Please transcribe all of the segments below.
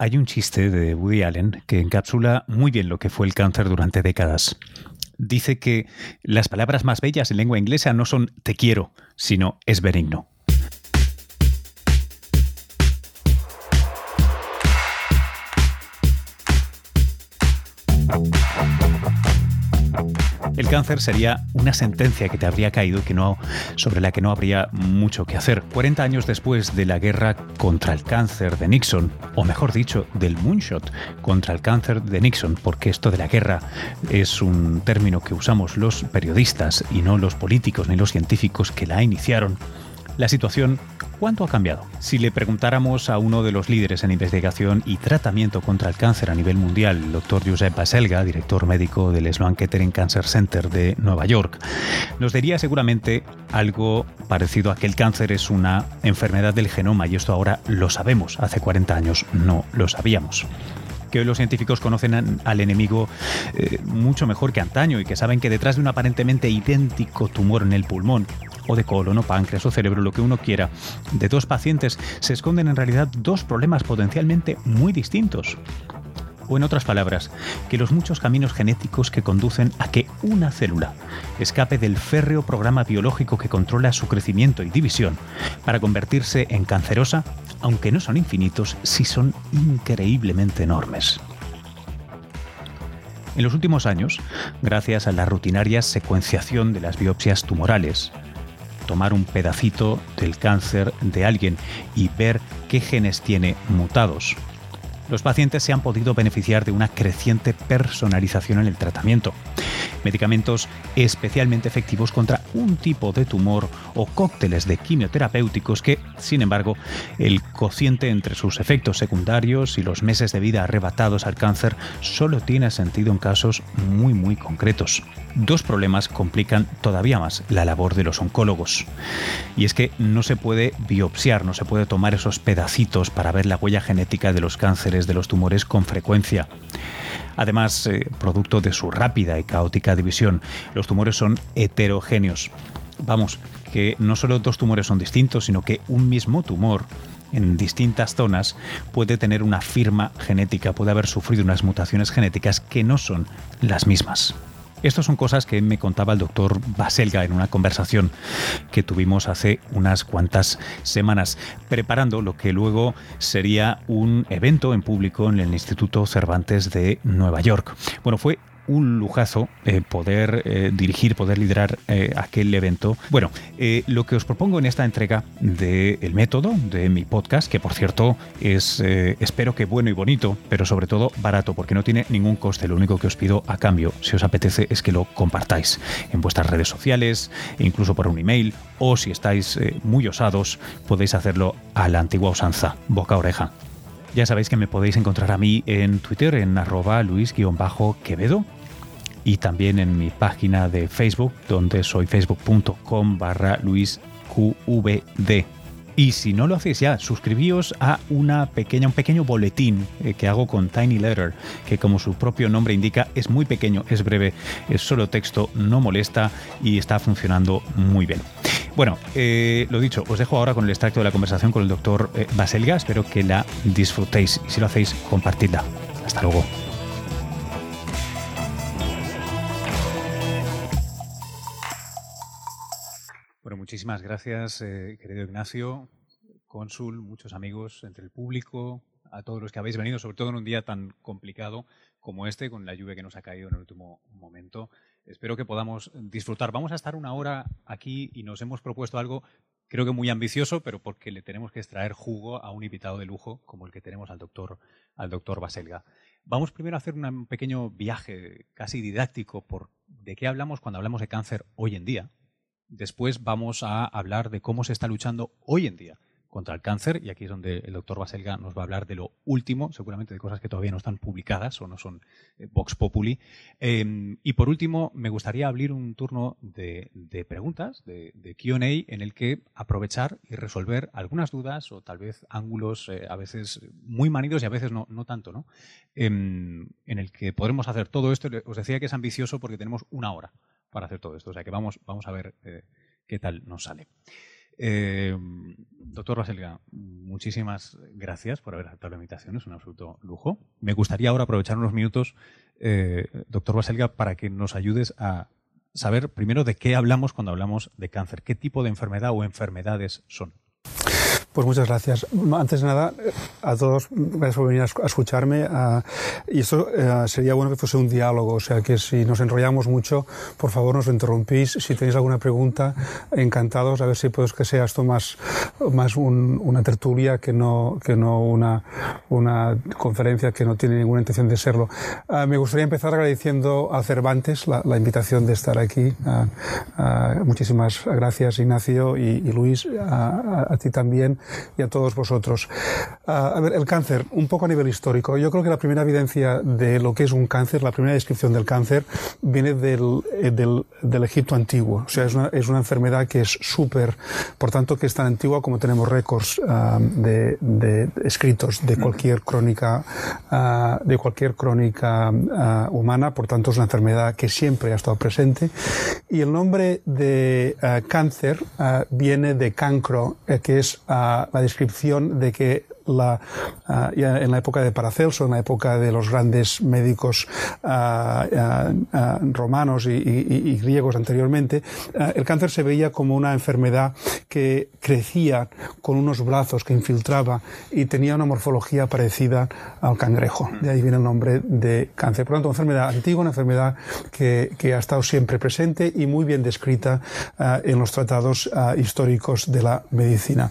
Hay un chiste de Woody Allen que encapsula muy bien lo que fue el cáncer durante décadas. Dice que las palabras más bellas en lengua inglesa no son te quiero, sino es benigno. El cáncer sería una sentencia que te habría caído que no, sobre la que no habría mucho que hacer. 40 años después de la guerra contra el cáncer de Nixon, o mejor dicho, del moonshot contra el cáncer de Nixon, porque esto de la guerra es un término que usamos los periodistas y no los políticos ni los científicos que la iniciaron, la situación ¿Cuánto ha cambiado? Si le preguntáramos a uno de los líderes en investigación y tratamiento contra el cáncer a nivel mundial, el doctor Josep Baselga, director médico del Sloan Kettering Cancer Center de Nueva York, nos diría seguramente algo parecido a que el cáncer es una enfermedad del genoma y esto ahora lo sabemos, hace 40 años no lo sabíamos que hoy los científicos conocen al enemigo eh, mucho mejor que antaño y que saben que detrás de un aparentemente idéntico tumor en el pulmón o de colon o páncreas o cerebro, lo que uno quiera, de dos pacientes se esconden en realidad dos problemas potencialmente muy distintos. O en otras palabras, que los muchos caminos genéticos que conducen a que una célula escape del férreo programa biológico que controla su crecimiento y división para convertirse en cancerosa, aunque no son infinitos, sí son increíblemente enormes. En los últimos años, gracias a la rutinaria secuenciación de las biopsias tumorales, tomar un pedacito del cáncer de alguien y ver qué genes tiene mutados. Los pacientes se han podido beneficiar de una creciente personalización en el tratamiento medicamentos especialmente efectivos contra un tipo de tumor o cócteles de quimioterapéuticos que, sin embargo, el cociente entre sus efectos secundarios y los meses de vida arrebatados al cáncer solo tiene sentido en casos muy muy concretos. Dos problemas complican todavía más la labor de los oncólogos. Y es que no se puede biopsiar, no se puede tomar esos pedacitos para ver la huella genética de los cánceres de los tumores con frecuencia. Además, eh, producto de su rápida y caótica división, los tumores son heterogéneos. Vamos, que no solo dos tumores son distintos, sino que un mismo tumor en distintas zonas puede tener una firma genética, puede haber sufrido unas mutaciones genéticas que no son las mismas. Estas son cosas que me contaba el doctor Baselga en una conversación que tuvimos hace unas cuantas semanas, preparando lo que luego sería un evento en público en el Instituto Cervantes de Nueva York. Bueno, fue un lujazo eh, poder eh, dirigir, poder liderar eh, aquel evento. Bueno, lo que os propongo en esta entrega del método de mi podcast, que por cierto es, espero que bueno y bonito, pero sobre todo barato, porque no tiene ningún coste. Lo único que os pido a cambio, si os apetece, es que lo compartáis en vuestras redes sociales, incluso por un email, o si estáis muy osados, podéis hacerlo a la antigua usanza, boca a oreja. Ya sabéis que me podéis encontrar a mí en Twitter en arroba luis-quevedo y también en mi página de Facebook, donde soy facebook.com barra luisqvd. Y si no lo hacéis ya, suscribíos a una pequeña, un pequeño boletín eh, que hago con Tiny Letter, que como su propio nombre indica, es muy pequeño, es breve, es solo texto, no molesta y está funcionando muy bien. Bueno, eh, lo dicho, os dejo ahora con el extracto de la conversación con el doctor eh, Baselga. Espero que la disfrutéis y si lo hacéis, compartidla. Hasta luego. Muchísimas gracias, eh, querido Ignacio, cónsul, muchos amigos entre el público, a todos los que habéis venido, sobre todo en un día tan complicado como este, con la lluvia que nos ha caído en el último momento. Espero que podamos disfrutar. Vamos a estar una hora aquí y nos hemos propuesto algo, creo que muy ambicioso, pero porque le tenemos que extraer jugo a un invitado de lujo como el que tenemos al doctor, al doctor Baselga. Vamos primero a hacer un pequeño viaje casi didáctico por de qué hablamos cuando hablamos de cáncer hoy en día, Después vamos a hablar de cómo se está luchando hoy en día contra el cáncer, y aquí es donde el doctor Baselga nos va a hablar de lo último, seguramente de cosas que todavía no están publicadas o no son eh, Vox Populi. Em, y por último, me gustaría abrir un turno de, preguntas, de, QA, en el que aprovechar y resolver algunas dudas o tal vez ángulos eh, a veces muy manidos y a veces no, tanto, ¿no? Em, en el que podremos hacer todo esto. Os decía que es ambicioso porque tenemos una hora para hacer todo esto. O sea que vamos, vamos a ver eh, qué tal nos sale. Eh, doctor Baselga, muchísimas gracias por haber aceptado la invitación, es un absoluto lujo. Me gustaría ahora aprovechar unos minutos, eh, doctor Baselga, para que nos ayudes a saber primero de qué hablamos cuando hablamos de cáncer, qué tipo de enfermedad o enfermedades son. Pues muchas gracias. Antes de nada, a todos, gracias por venir a escucharme. y esto eh, sería bueno que fuese un diálogo, o sea que si nos enrollamos mucho, por favor nos interrumpís. Si tenéis alguna pregunta, encantados. A ver si puedes que sea esto más, más una tertulia que no, que no una, una conferencia que no tiene ninguna intención de serlo. Ah, me gustaría empezar agradeciendo a Cervantes la, invitación de estar aquí. Ah, ah, muchísimas gracias, Ignacio y, y Luis, a ti también y a todos vosotros. Ah, a ver, el cáncer, un poco a nivel histórico. Yo creo que la primera evidencia de lo que es un cáncer, la primera descripción del cáncer, viene del, eh, del, del Egipto antiguo. O sea, es una, es una enfermedad que es súper, por tanto, que es tan antigua como tenemos récords ah, de, de, escritos de cualquier crónica, uh, de cualquier crónica humana. Por tanto, es una enfermedad que siempre ha estado presente. Y el nombre de cáncer viene de cancro, eh, que es la descripción de que la, uh, ya en la época de Paracelso, en la época de los grandes médicos uh, romanos y, y, y, griegos anteriormente, el cáncer se veía como una enfermedad que crecía con unos brazos que infiltraba y tenía una morfología parecida al cangrejo. De ahí viene el nombre de cáncer. Por lo tanto, una enfermedad antigua, una enfermedad que, que ha estado siempre presente y muy bien descrita en los tratados históricos de la medicina.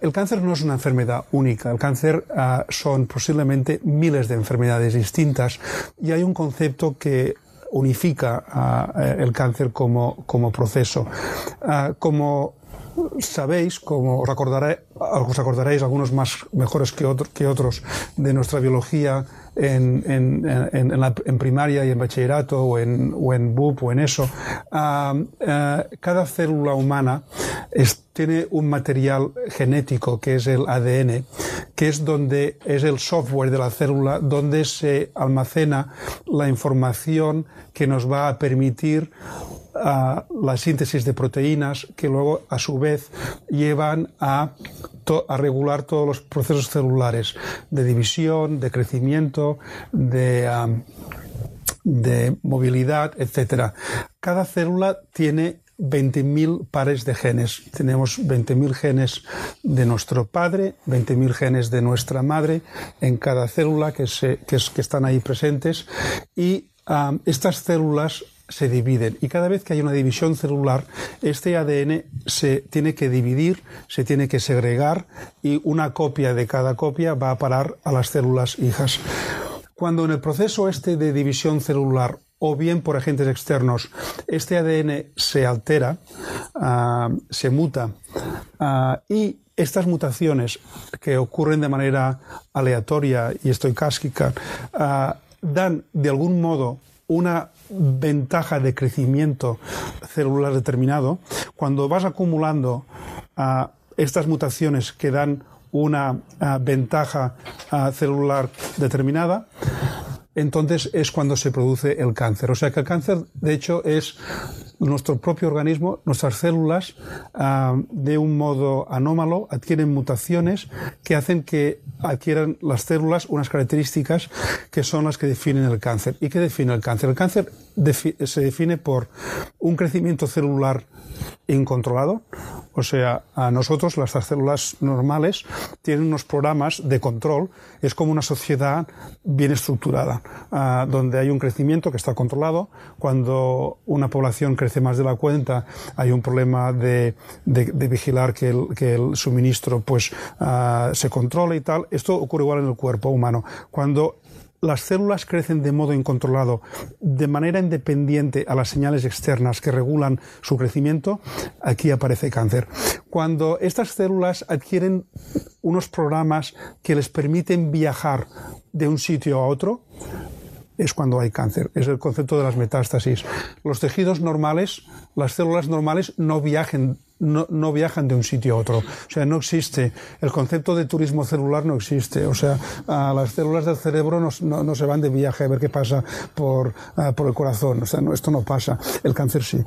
El cáncer no es una enfermedad única. El cáncer uh, son posiblemente miles de enfermedades distintas y hay un concepto que unifica uh, el cáncer como, como proceso. Como sabéis, como os, acordaré, os acordaréis, algunos más mejores que, otro, que otros de nuestra biología en, en, en, en, primaria y en bachillerato o en, o en BUP o en eso, uh, cada célula humana tiene un material genético que es el ADN, que es donde es el software de la célula donde se almacena la información que nos va a permitir a la síntesis de proteínas que luego a su vez llevan a, a, regular todos los procesos celulares de división, de crecimiento, de, movilidad, etc. Cada célula tiene 20.000 pares de genes. Tenemos 20.000 genes de nuestro padre, 20.000 genes de nuestra madre en cada célula que, se, que, es, que están ahí presentes y estas células se dividen y cada vez que hay una división celular, este ADN se tiene que dividir, se tiene que segregar y una copia de cada copia va a parar a las células hijas. Cuando en el proceso este de división celular o bien por agentes externos, este ADN se altera, uh, se muta uh, y estas mutaciones que ocurren de manera aleatoria y estoicástica uh, dan de algún modo una ventaja de crecimiento celular determinado, cuando vas acumulando uh, estas mutaciones que dan una uh, ventaja uh, celular determinada, entonces es cuando se produce el cáncer. O sea que el cáncer, de hecho, es nuestro propio organismo, nuestras células, uh, de un modo anómalo, adquieren mutaciones que hacen que adquieran las células unas características que son las que definen el cáncer. ¿Y qué define el cáncer? El cáncer se define por un crecimiento celular incontrolado, o sea, a nosotros las células normales tienen unos programas de control, es como una sociedad bien estructurada, uh, donde hay un crecimiento que está controlado, cuando una población crece más de la cuenta, hay un problema de, de, vigilar que el, que el, suministro pues uh, se controle y tal. Esto ocurre igual en el cuerpo humano. Cuando las células crecen de modo incontrolado, de manera independiente a las señales externas que regulan su crecimiento, aquí aparece cáncer. Cuando estas células adquieren unos programas que les permiten viajar de un sitio a otro, es cuando hay cáncer. Es el concepto de las metástasis. Los tejidos normales las células normales no viajen no, no, viajan de un sitio a otro. O sea, no existe. El concepto de turismo celular no existe. O sea, las células del cerebro no, no, se van de viaje a ver qué pasa por, por el corazón. O sea, esto no pasa. El cáncer sí.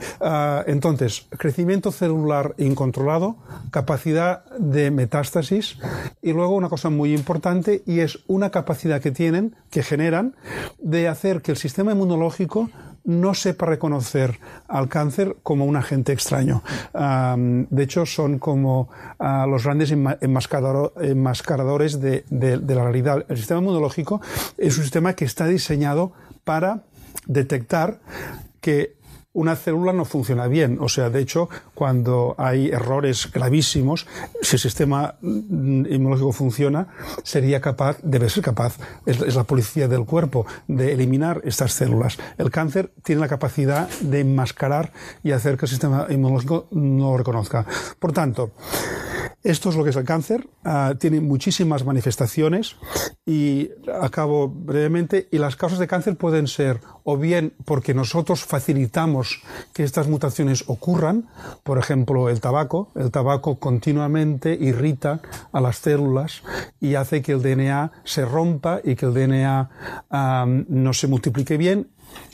entonces, crecimiento celular incontrolado, capacidad de metástasis y luego una cosa muy importante y es una capacidad que tienen, que generan, de hacer que el sistema inmunológico no sepa reconocer al cáncer como un agente extraño. de hecho, son como ah, los grandes enmascaradores de, de la realidad. El sistema inmunológico es un sistema que está diseñado para detectar que una célula no funciona bien. O sea, de hecho, cuando hay errores gravísimos, si el sistema inmunológico funciona, sería capaz, debe ser capaz, es, la policía del cuerpo, de eliminar estas células. El cáncer tiene la capacidad de enmascarar y hacer que el sistema inmunológico no lo reconozca. Por tanto, esto es lo que es el cáncer. Ah, tiene muchísimas manifestaciones y acabo brevemente. Y las causas de cáncer pueden ser o bien porque nosotros facilitamos que estas mutaciones ocurran, por ejemplo, el tabaco. El tabaco continuamente irrita a las células y hace que el DNA se rompa y que el DNA no se multiplique bien,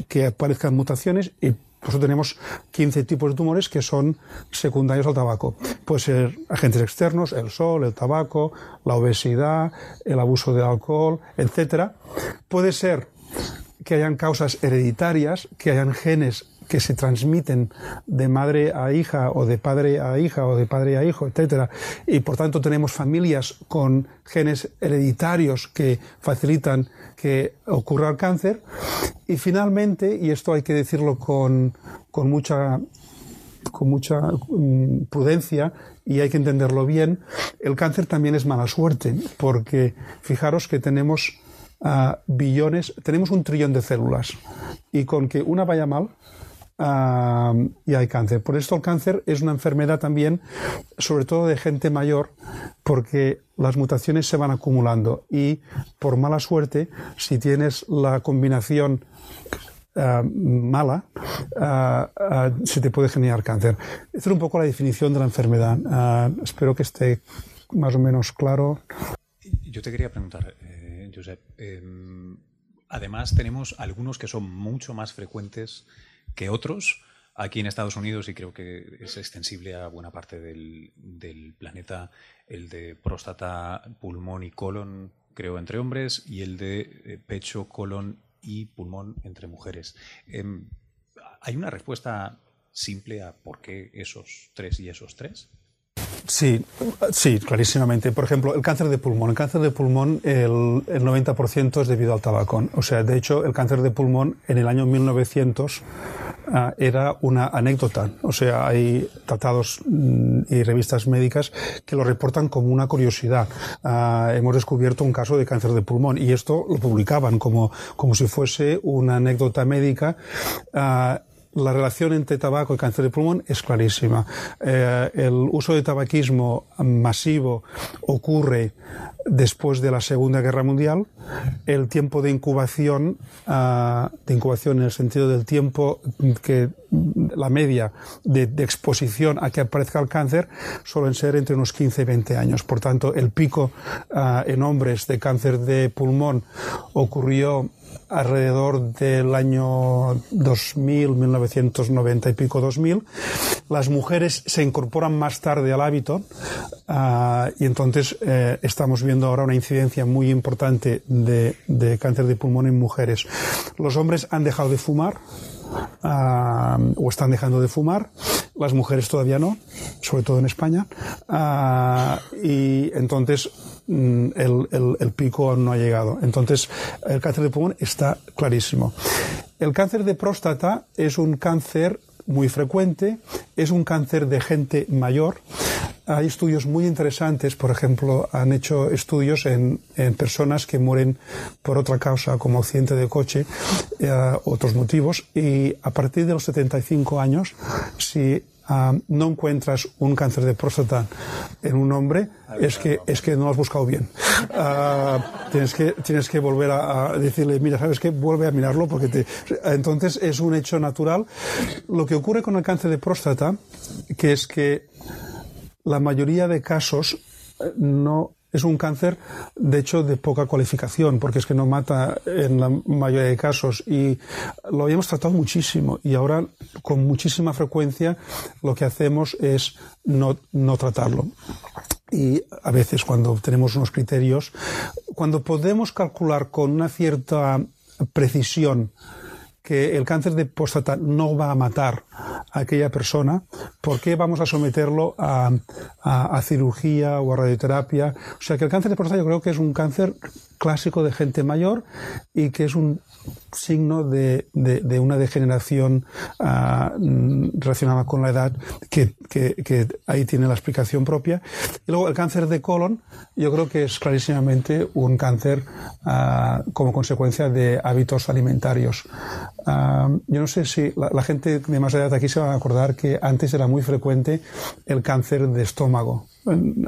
que aparezcan mutaciones y por eso tenemos 15 tipos de tumores que son secundarios al tabaco. Puede ser agentes externos, el sol, el tabaco, la obesidad, el abuso de alcohol, etc. Puede ser que hayan causas hereditarias, que hayan genes que se transmiten de madre a hija o de padre a hija o de padre a hijo, etcétera, y por tanto tenemos familias con genes hereditarios que facilitan que ocurra el cáncer. Y finalmente, y esto hay que decirlo con, con mucha con mucha mm, prudencia y hay que entenderlo bien, el cáncer también es mala suerte, porque fijaros que tenemos ah, billones, tenemos un trillón de células y con que una vaya mal, y hay cáncer. Por esto el cáncer es una enfermedad también, sobre todo de gente mayor, porque las mutaciones se van acumulando y por mala suerte, si tienes la combinación mala, se te puede generar cáncer. Esta es un poco la definición de la enfermedad. espero que esté más o menos claro. Yo te quería preguntar, em, además tenemos algunos que son mucho más frecuentes que otros aquí en Estados Unidos y creo que es extensible a buena parte del, planeta, el de próstata, pulmón y colon, creo, entre hombres, y el de eh, pecho, colon y pulmón entre mujeres. Em, ¿Hay una respuesta simple a por qué esos tres y esos tres? Sí, sí, clarísimamente. Por ejemplo, el cáncer de pulmón. El cáncer de pulmón, el, el 90% es debido al tabaco. O sea, de hecho, el cáncer de pulmón en el año 1900 Ah, era una anécdota. O sea, hay tratados mm, y revistas médicas que lo reportan como una curiosidad. Ah, hemos descubierto un caso de cáncer de pulmón y esto lo publicaban como, como si fuese una anécdota médica. Ah, la relación entre tabaco y cáncer de pulmón es clarísima. Eh, el uso de tabaquismo masivo ocurre después de la Segunda Guerra Mundial. El tiempo de incubación, uh, de incubación en el sentido del tiempo que la media de, de, exposición a que aparezca el cáncer suelen ser entre unos 15 y 20 años. Por tanto, el pico uh, en hombres de cáncer de pulmón ocurrió alrededor del año 2000, 1990 y pico 2000. Las mujeres se incorporan más tarde al hábito uh, y entonces eh, estamos viendo ahora una incidencia muy importante de, cáncer de pulmón en mujeres. Los hombres han dejado de fumar uh, o están dejando de fumar. Las mujeres todavía no, sobre todo en España. Uh, y entonces el, el, el, pico no ha llegado. Entonces, el cáncer de pulmón está clarísimo. El cáncer de próstata es un cáncer muy frecuente, es un cáncer de gente mayor. Hay estudios muy interesantes, por ejemplo, han hecho estudios en, en personas que mueren por otra causa, como accidente de coche, eh, otros motivos, y a partir de los 75 años, si no encuentras un cáncer de próstata en un hombre, es que, es que no has buscado bien. Ah, tienes, que, tienes que volver a, decirle, mira, ¿sabes qué? Vuelve a mirarlo porque te... Entonces es un hecho natural. Lo que ocurre con el cáncer de próstata, que es que la mayoría de casos eh, no es un cáncer, de hecho, de poca cualificación, porque es que no mata en la mayoría de casos. Y lo habíamos tratado muchísimo. Y ahora, con muchísima frecuencia, lo que hacemos es no, no tratarlo. Y a veces, cuando tenemos unos criterios, cuando podemos calcular con una cierta precisión que el cáncer de próstata no va a matar a aquella persona, ¿por qué vamos a someterlo a, a, cirugía o a radioterapia? O sea que el cáncer de próstata yo creo que es un cáncer clásico de gente mayor y que es un signo de, de, una degeneración uh, relacionada con la edad que, que, ahí tiene la explicación propia. Y luego el cáncer de colon, yo creo que es clarísimamente un cáncer uh, como consecuencia de hábitos alimentarios. Uh, yo no sé si la, la, gente de más edad aquí se va a acordar que antes era muy frecuente el cáncer de estómago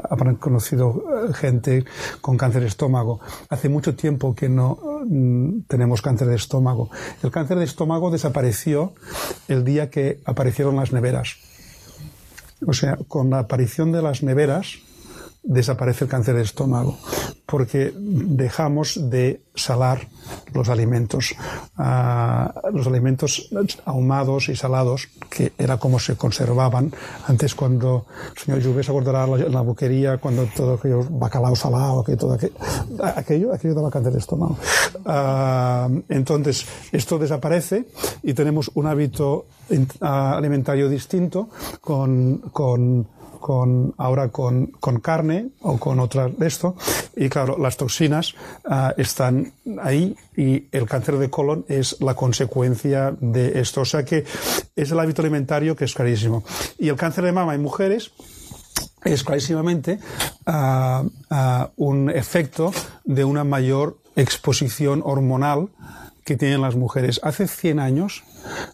habrán conocido eh, gente con cáncer de estómago. Hace mucho tiempo que no mm, tenemos cáncer de estómago. El cáncer de estómago desapareció el día que aparecieron las neveras. O sea, con la aparición de las neveras desaparece el cáncer de estómago porque dejamos de salar los alimentos. Uh, los alimentos ahumados y salados, que era como se conservaban antes cuando el señor Juve se acordará la boquería, cuando todo aquello bacalao salado, que todo aquello, aquello, aquello daba cáncer de estómago. Uh, entonces, esto desaparece y tenemos un hábito alimentario distinto con, con con, ahora con, carne o con otra de esto. Y claro, las toxinas uh, están ahí y el cáncer de colon es la consecuencia de esto. O sea que es el hábito alimentario que es carísimo. Y el cáncer de mama en mujeres es clarísimamente uh, un efecto de una mayor exposición hormonal que tienen las mujeres. Hace 100 años,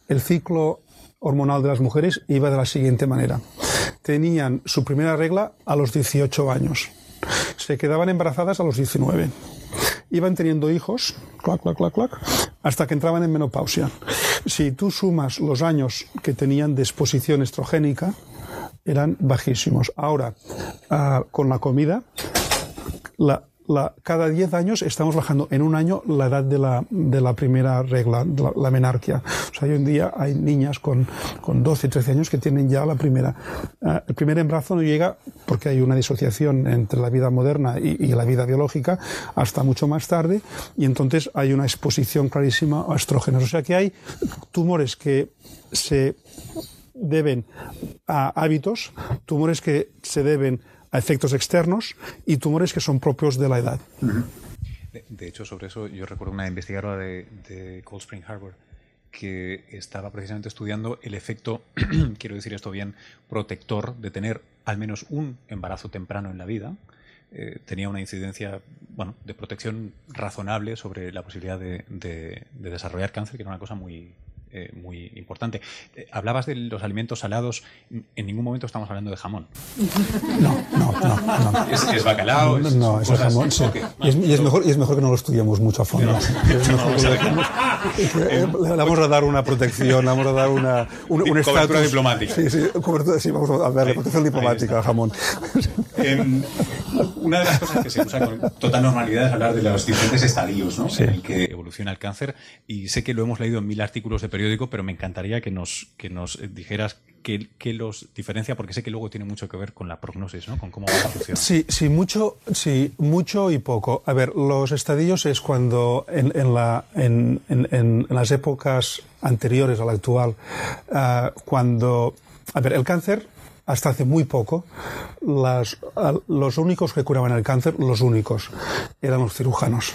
el ciclo hormonal de las mujeres iba de la siguiente manera tenían su primera regla a los 18 años. Se quedaban embarazadas a los 19. Iban teniendo hijos, clac, clac, clac, clac, hasta que entraban en menopausia. Si tú sumas los años que tenían de exposición estrogénica, eran bajísimos. Ahora, uh, con la comida, la, la, cada 10 años estamos bajando en un año la edad de la, de la primera regla, la, menarquia. O sea, hoy en día hay niñas con, con 12, 13 años que tienen ya la primera. Uh, el primer embarazo no llega porque hay una disociación entre la vida moderna y, y, la vida biológica hasta mucho más tarde y entonces hay una exposición clarísima a estrógenos. O sea que hay tumores que se deben a hábitos, tumores que se deben a efectos externos y tumores que son propios de la edad. De, de hecho, sobre eso yo recuerdo una investigadora de, de Cold Spring Harbor que estaba precisamente estudiando el efecto, quiero decir esto bien, protector de tener al menos un embarazo temprano en la vida. Eh, tenía una incidencia bueno, de protección razonable sobre la posibilidad de, de, de desarrollar cáncer, que era una cosa muy, eh, muy importante. Eh, hablabas de los alimentos salados, en ningún momento estamos hablando de jamón. No, no, no. no. ¿Es, es bacalao? No, no es, es jamón, sí. Okay. Y, es, y, es, mejor, y es mejor que no lo estudiemos mucho a fondo. Es que le, vamos a dar una protección, le vamos a dar una, un, un cobertura diplomática. Sí, sí, cobertura, sí, vamos a la protección diplomática al jamón. Eh, una de las cosas que se usa con total normalidad es hablar de los diferentes estadios ¿no? sí. en el que evoluciona el cáncer. Y sé que lo hemos leído en mil artículos de periódico, pero me encantaría que nos, que nos dijeras qué, qué los diferencia, porque sé que luego tiene mucho que ver con la prognosis, ¿no? con cómo va a funcionar. Sí, sí, mucho, sí, mucho y poco. A ver, los estadios es cuando en, en, la, en, en las épocas anteriores a la actual, uh, cuando... A ver, el cáncer hasta hace muy poco, las, los únicos que curaban el cáncer, los únicos, eran los cirujanos.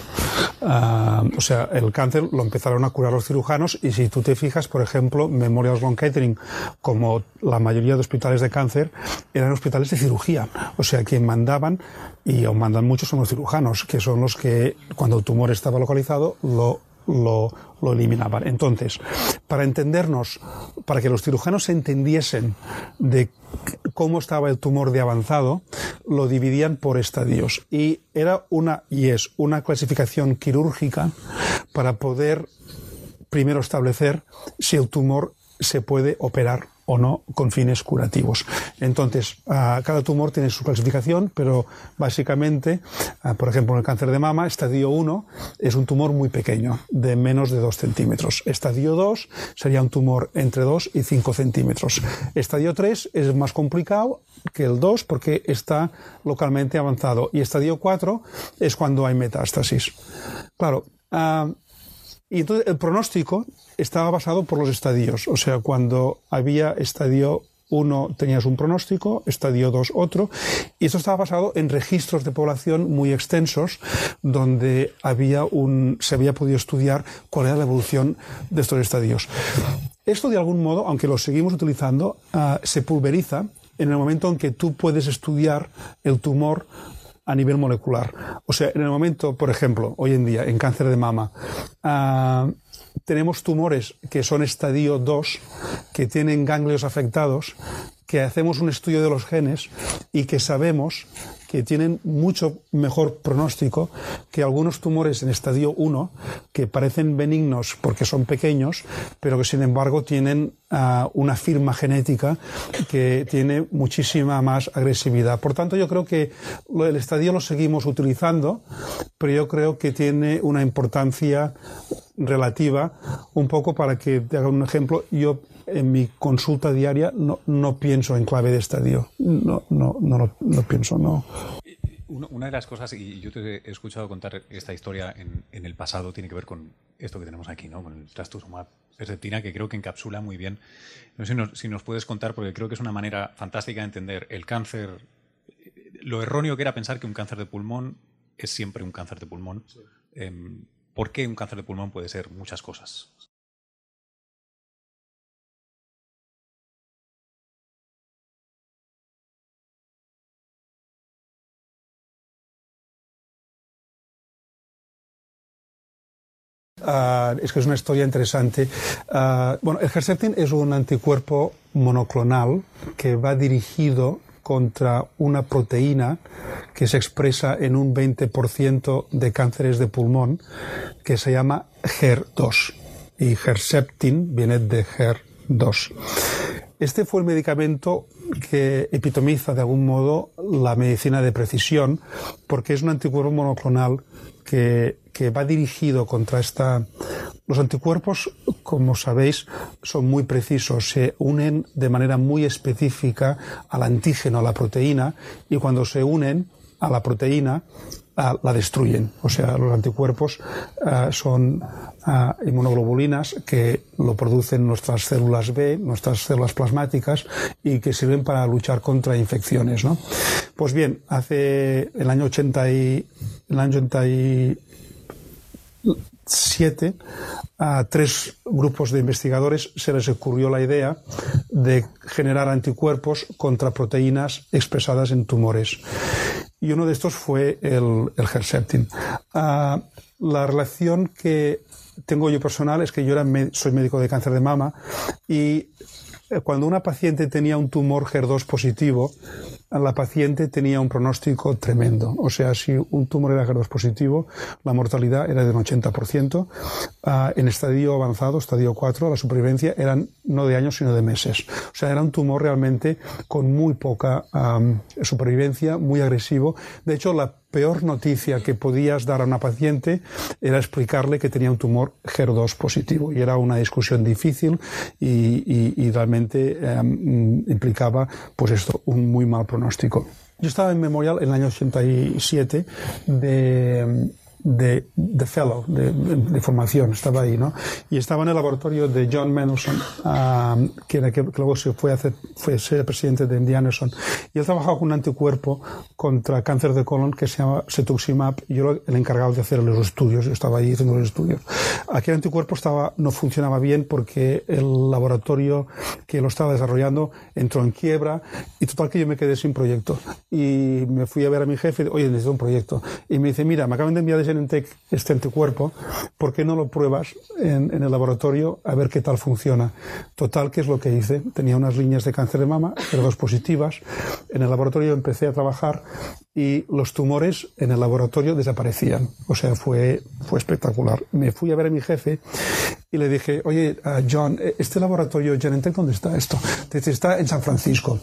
Uh, o sea, el cáncer lo empezaron a curar los cirujanos y si tú te fijas, por ejemplo, Memorial Sloan Kettering, como la mayoría de hospitales de cáncer, eran hospitales de cirugía. O sea, quien mandaban, y aún mandan muchos, son los cirujanos, que son los que, cuando el tumor estaba localizado, lo lo, eliminaban. Entonces, para entendernos, para que los cirujanos entendiesen de cómo estaba el tumor de avanzado, lo dividían por estadios. Y era una, y es una clasificación quirúrgica para poder primero establecer si el tumor se puede operar o no con fines curativos. Entonces, cada tumor tiene su clasificación, pero básicamente, por ejemplo, en el cáncer de mama, estadio 1 es un tumor muy pequeño, de menos de 2 centímetros. Estadio 2 sería un tumor entre 2 y 5 centímetros. Estadio 3 es más complicado que el 2 porque está localmente avanzado. Y estadio 4 es cuando hay metástasis. Claro, y entonces el pronóstico estaba basado por los estadios. O sea, cuando había estadio 1 tenías un pronóstico, estadio 2 otro, y esto estaba basado en registros de población muy extensos donde había un, se había podido estudiar cuál era la evolución de estos estadios. Esto de algún modo, aunque lo seguimos utilizando, uh, se pulveriza en el momento en que tú puedes estudiar el tumor a nivel molecular. O sea, en el momento, por ejemplo, hoy en día, en cáncer de mama, uh, tenemos tumores que son estadio 2, que tienen ganglios afectados, que hacemos un estudio de los genes y que sabemos que tienen mucho mejor pronóstico que algunos tumores en estadio 1 que parecen benignos porque son pequeños, pero que sin embargo tienen uh, una firma genética que tiene muchísima más agresividad. Por tanto, yo creo que el estadio lo seguimos utilizando, pero yo creo que tiene una importancia relativa, un poco para que te haga un ejemplo. Yo en mi consulta diaria no, no pienso en clave de estadio. No, no, no, no pienso, no. Una de las cosas, y yo te he escuchado contar esta historia en, en, el pasado, tiene que ver con esto que tenemos aquí, ¿no? con el trastuzumab perceptina, que creo que encapsula muy bien. No sé si nos, si nos, puedes contar, porque creo que es una manera fantástica de entender el cáncer, lo erróneo que era pensar que un cáncer de pulmón es siempre un cáncer de pulmón. Sí. Eh, ¿Por qué un cáncer de pulmón puede ser muchas cosas? Uh, es que es una historia interesante. Uh, bueno, el Herceptin es un anticuerpo monoclonal que va dirigido contra una proteína que se expresa en un 20% de cánceres de pulmón que se llama HER2 y Herceptin viene de HER2. Este fue el medicamento que epitomiza de algún modo la medicina de precisión porque es un anticuerpo monoclonal que, que va dirigido contra esta... Los anticuerpos, como sabéis, son muy precisos, se unen de manera muy específica al antígeno, a la proteína, y cuando se unen a la proteína, la destruyen. O sea, los anticuerpos uh, son uh, inmunoglobulinas que lo producen nuestras células B, nuestras células plasmáticas y que sirven para luchar contra infecciones. ¿no? Pues bien, hace el año 80 y, el año 87 a tres grupos de investigadores se les ocurrió la idea de generar anticuerpos contra proteínas expresadas en tumores y uno de estos fue el, el Herceptin. Uh, la relación que tengo yo personal es que yo soy médico de cáncer de mama y eh, cuando una paciente tenía un tumor HER2 positivo, la paciente tenía un pronóstico tremendo. O sea, si un tumor era HER2 positivo, la mortalidad era de un 80%. Uh, en estadio avanzado, estadio 4, la supervivencia eran no de años, sino de meses. O sea, era un tumor realmente con muy poca supervivencia, muy agresivo. De hecho, la peor noticia que podías dar a una paciente era explicarle que tenía un tumor HER2 positivo. Y era una discusión difícil y, realmente um, implicaba, pues esto, un muy mal pronóstico. Yo estaba en Memorial en el año 87 de de, de fellow, de, de, formación, estaba ahí, ¿no? Y estaba en el laboratorio de John Mendelsohn, um, que, que, luego se fue a hacer, fue ser presidente de Indiana Anderson. Y él trabajaba con un anticuerpo contra cáncer de colon que se llama cetuximab, yo era el encargado de hacer los estudios, yo estaba ahí haciendo los estudios. Aquel anticuerpo estaba, no funcionaba bien porque el laboratorio que lo estaba desarrollando entró en quiebra, y total que yo me quedé sin proyecto. Y me fui a ver a mi jefe, oye, necesito un proyecto. Y me dice, mira, me acaban de enviar Genentech este anticuerpo, ¿por qué no lo pruebas en, en, el laboratorio a ver qué tal funciona? Total, ¿qué es lo que hice? Tenía unas líneas de cáncer de mama, pero dos positivas. En el laboratorio empecé a trabajar y los tumores en el laboratorio desaparecían. O sea, fue, fue espectacular. Me fui a ver a mi jefe y le dije, oye, uh, John, ¿este laboratorio Genentech dónde está esto? Dice, está en San Francisco.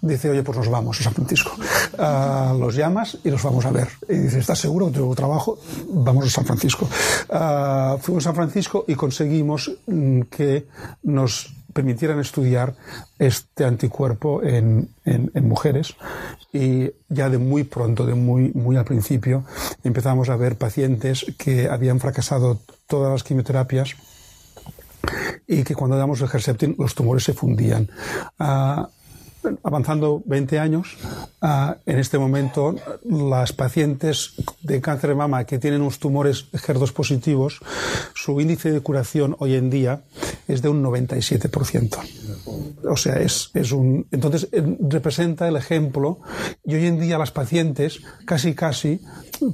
Dice, oye, pues nos vamos a San Francisco. Uh, los llamas y los vamos a ver. Y dice, ¿estás seguro que tengo trabajo? Vamos a San Francisco. Uh, fuimos a San Francisco y conseguimos mm, que nos permitieran estudiar este anticuerpo en, en, en, mujeres y ya de muy pronto, de muy, muy al principio, empezamos a ver pacientes que habían fracasado todas las quimioterapias y que cuando damos el Herceptin los tumores se fundían. Uh, avanzando 20 años, uh, en este momento las pacientes de cáncer de mama que tienen unos tumores HER2 positivos, su índice de curación hoy en día es de un 97%. O sea, es, es un. Entonces, representa el ejemplo, y hoy en día las pacientes, casi casi,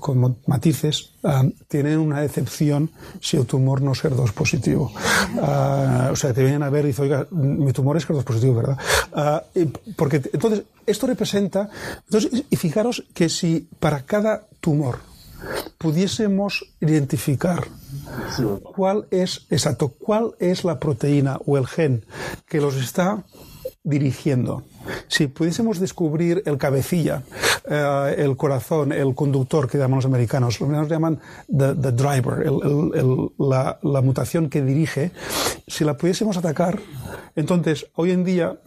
con matices, uh, tienen una decepción si el tumor no es HER2 positivo. Uh, o sea, te vienen a ver y dicen, oiga, mi tumor es HER2 positivo, ¿verdad? Porque entonces, esto representa. Entonces, y fijaros que si para cada tumor pudiésemos identificar cuál es, exacto, cuál es la proteína o el gen que los está dirigiendo. Si pudiésemos descubrir el cabecilla, eh, el corazón, el conductor que llaman los americanos, los americanos llaman the, driver, la mutación que dirige, si la pudiésemos atacar, entonces hoy en día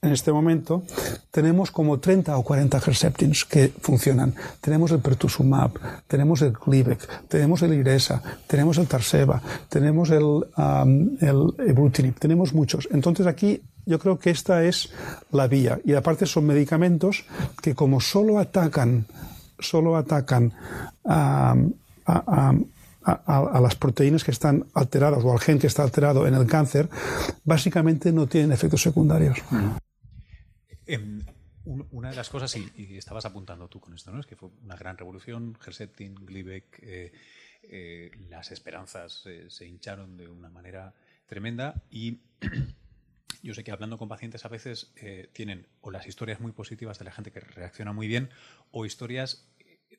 en este momento, tenemos como 30 o 40 Herceptins que funcionan. Tenemos el Pertuzumab, tenemos el Glivec, tenemos el Iresa, tenemos el Tarseva, tenemos el, um, el Ibrutinib, tenemos muchos. Entonces aquí yo creo que esta es la vía. Y aparte son medicamentos que como solo atacan, solo atacan a, las proteínas que están alteradas o al gen que está alterado en el cáncer, básicamente no tienen efectos secundarios. Eh, una de las cosas, y, estabas apuntando tú con esto, ¿no? es que fue una gran revolución, Herceptin, Glivec, eh, eh, las esperanzas se hincharon de una manera tremenda y yo sé que hablando con pacientes a veces eh, tienen o las historias muy positivas de la gente que reacciona muy bien o historias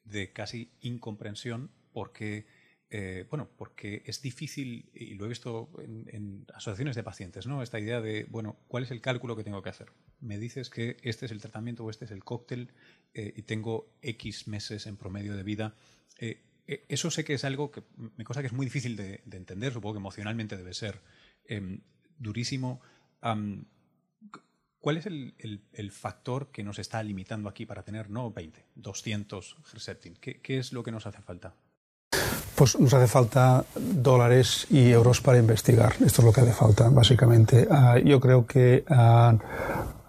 de casi incomprensión porque eh, bueno, porque es difícil, y lo he visto en, asociaciones de pacientes, ¿no? Esta idea de, bueno, ¿cuál es el cálculo que tengo que hacer? Me dices que este es el tratamiento o este es el cóctel eh, y tengo X meses en promedio de vida. Eh, eso sé que es algo que me cosa que es muy difícil de, de entender, supongo que emocionalmente debe ser em, durísimo. ¿Cuál es el, factor que nos está limitando aquí para tener no 20, 200 Herceptin? ¿Qué, ¿Qué es lo que nos hace falta? Pues nos hace falta dólares y euros para investigar. Esto es lo que hace falta, básicamente. Uh, yo creo que uh,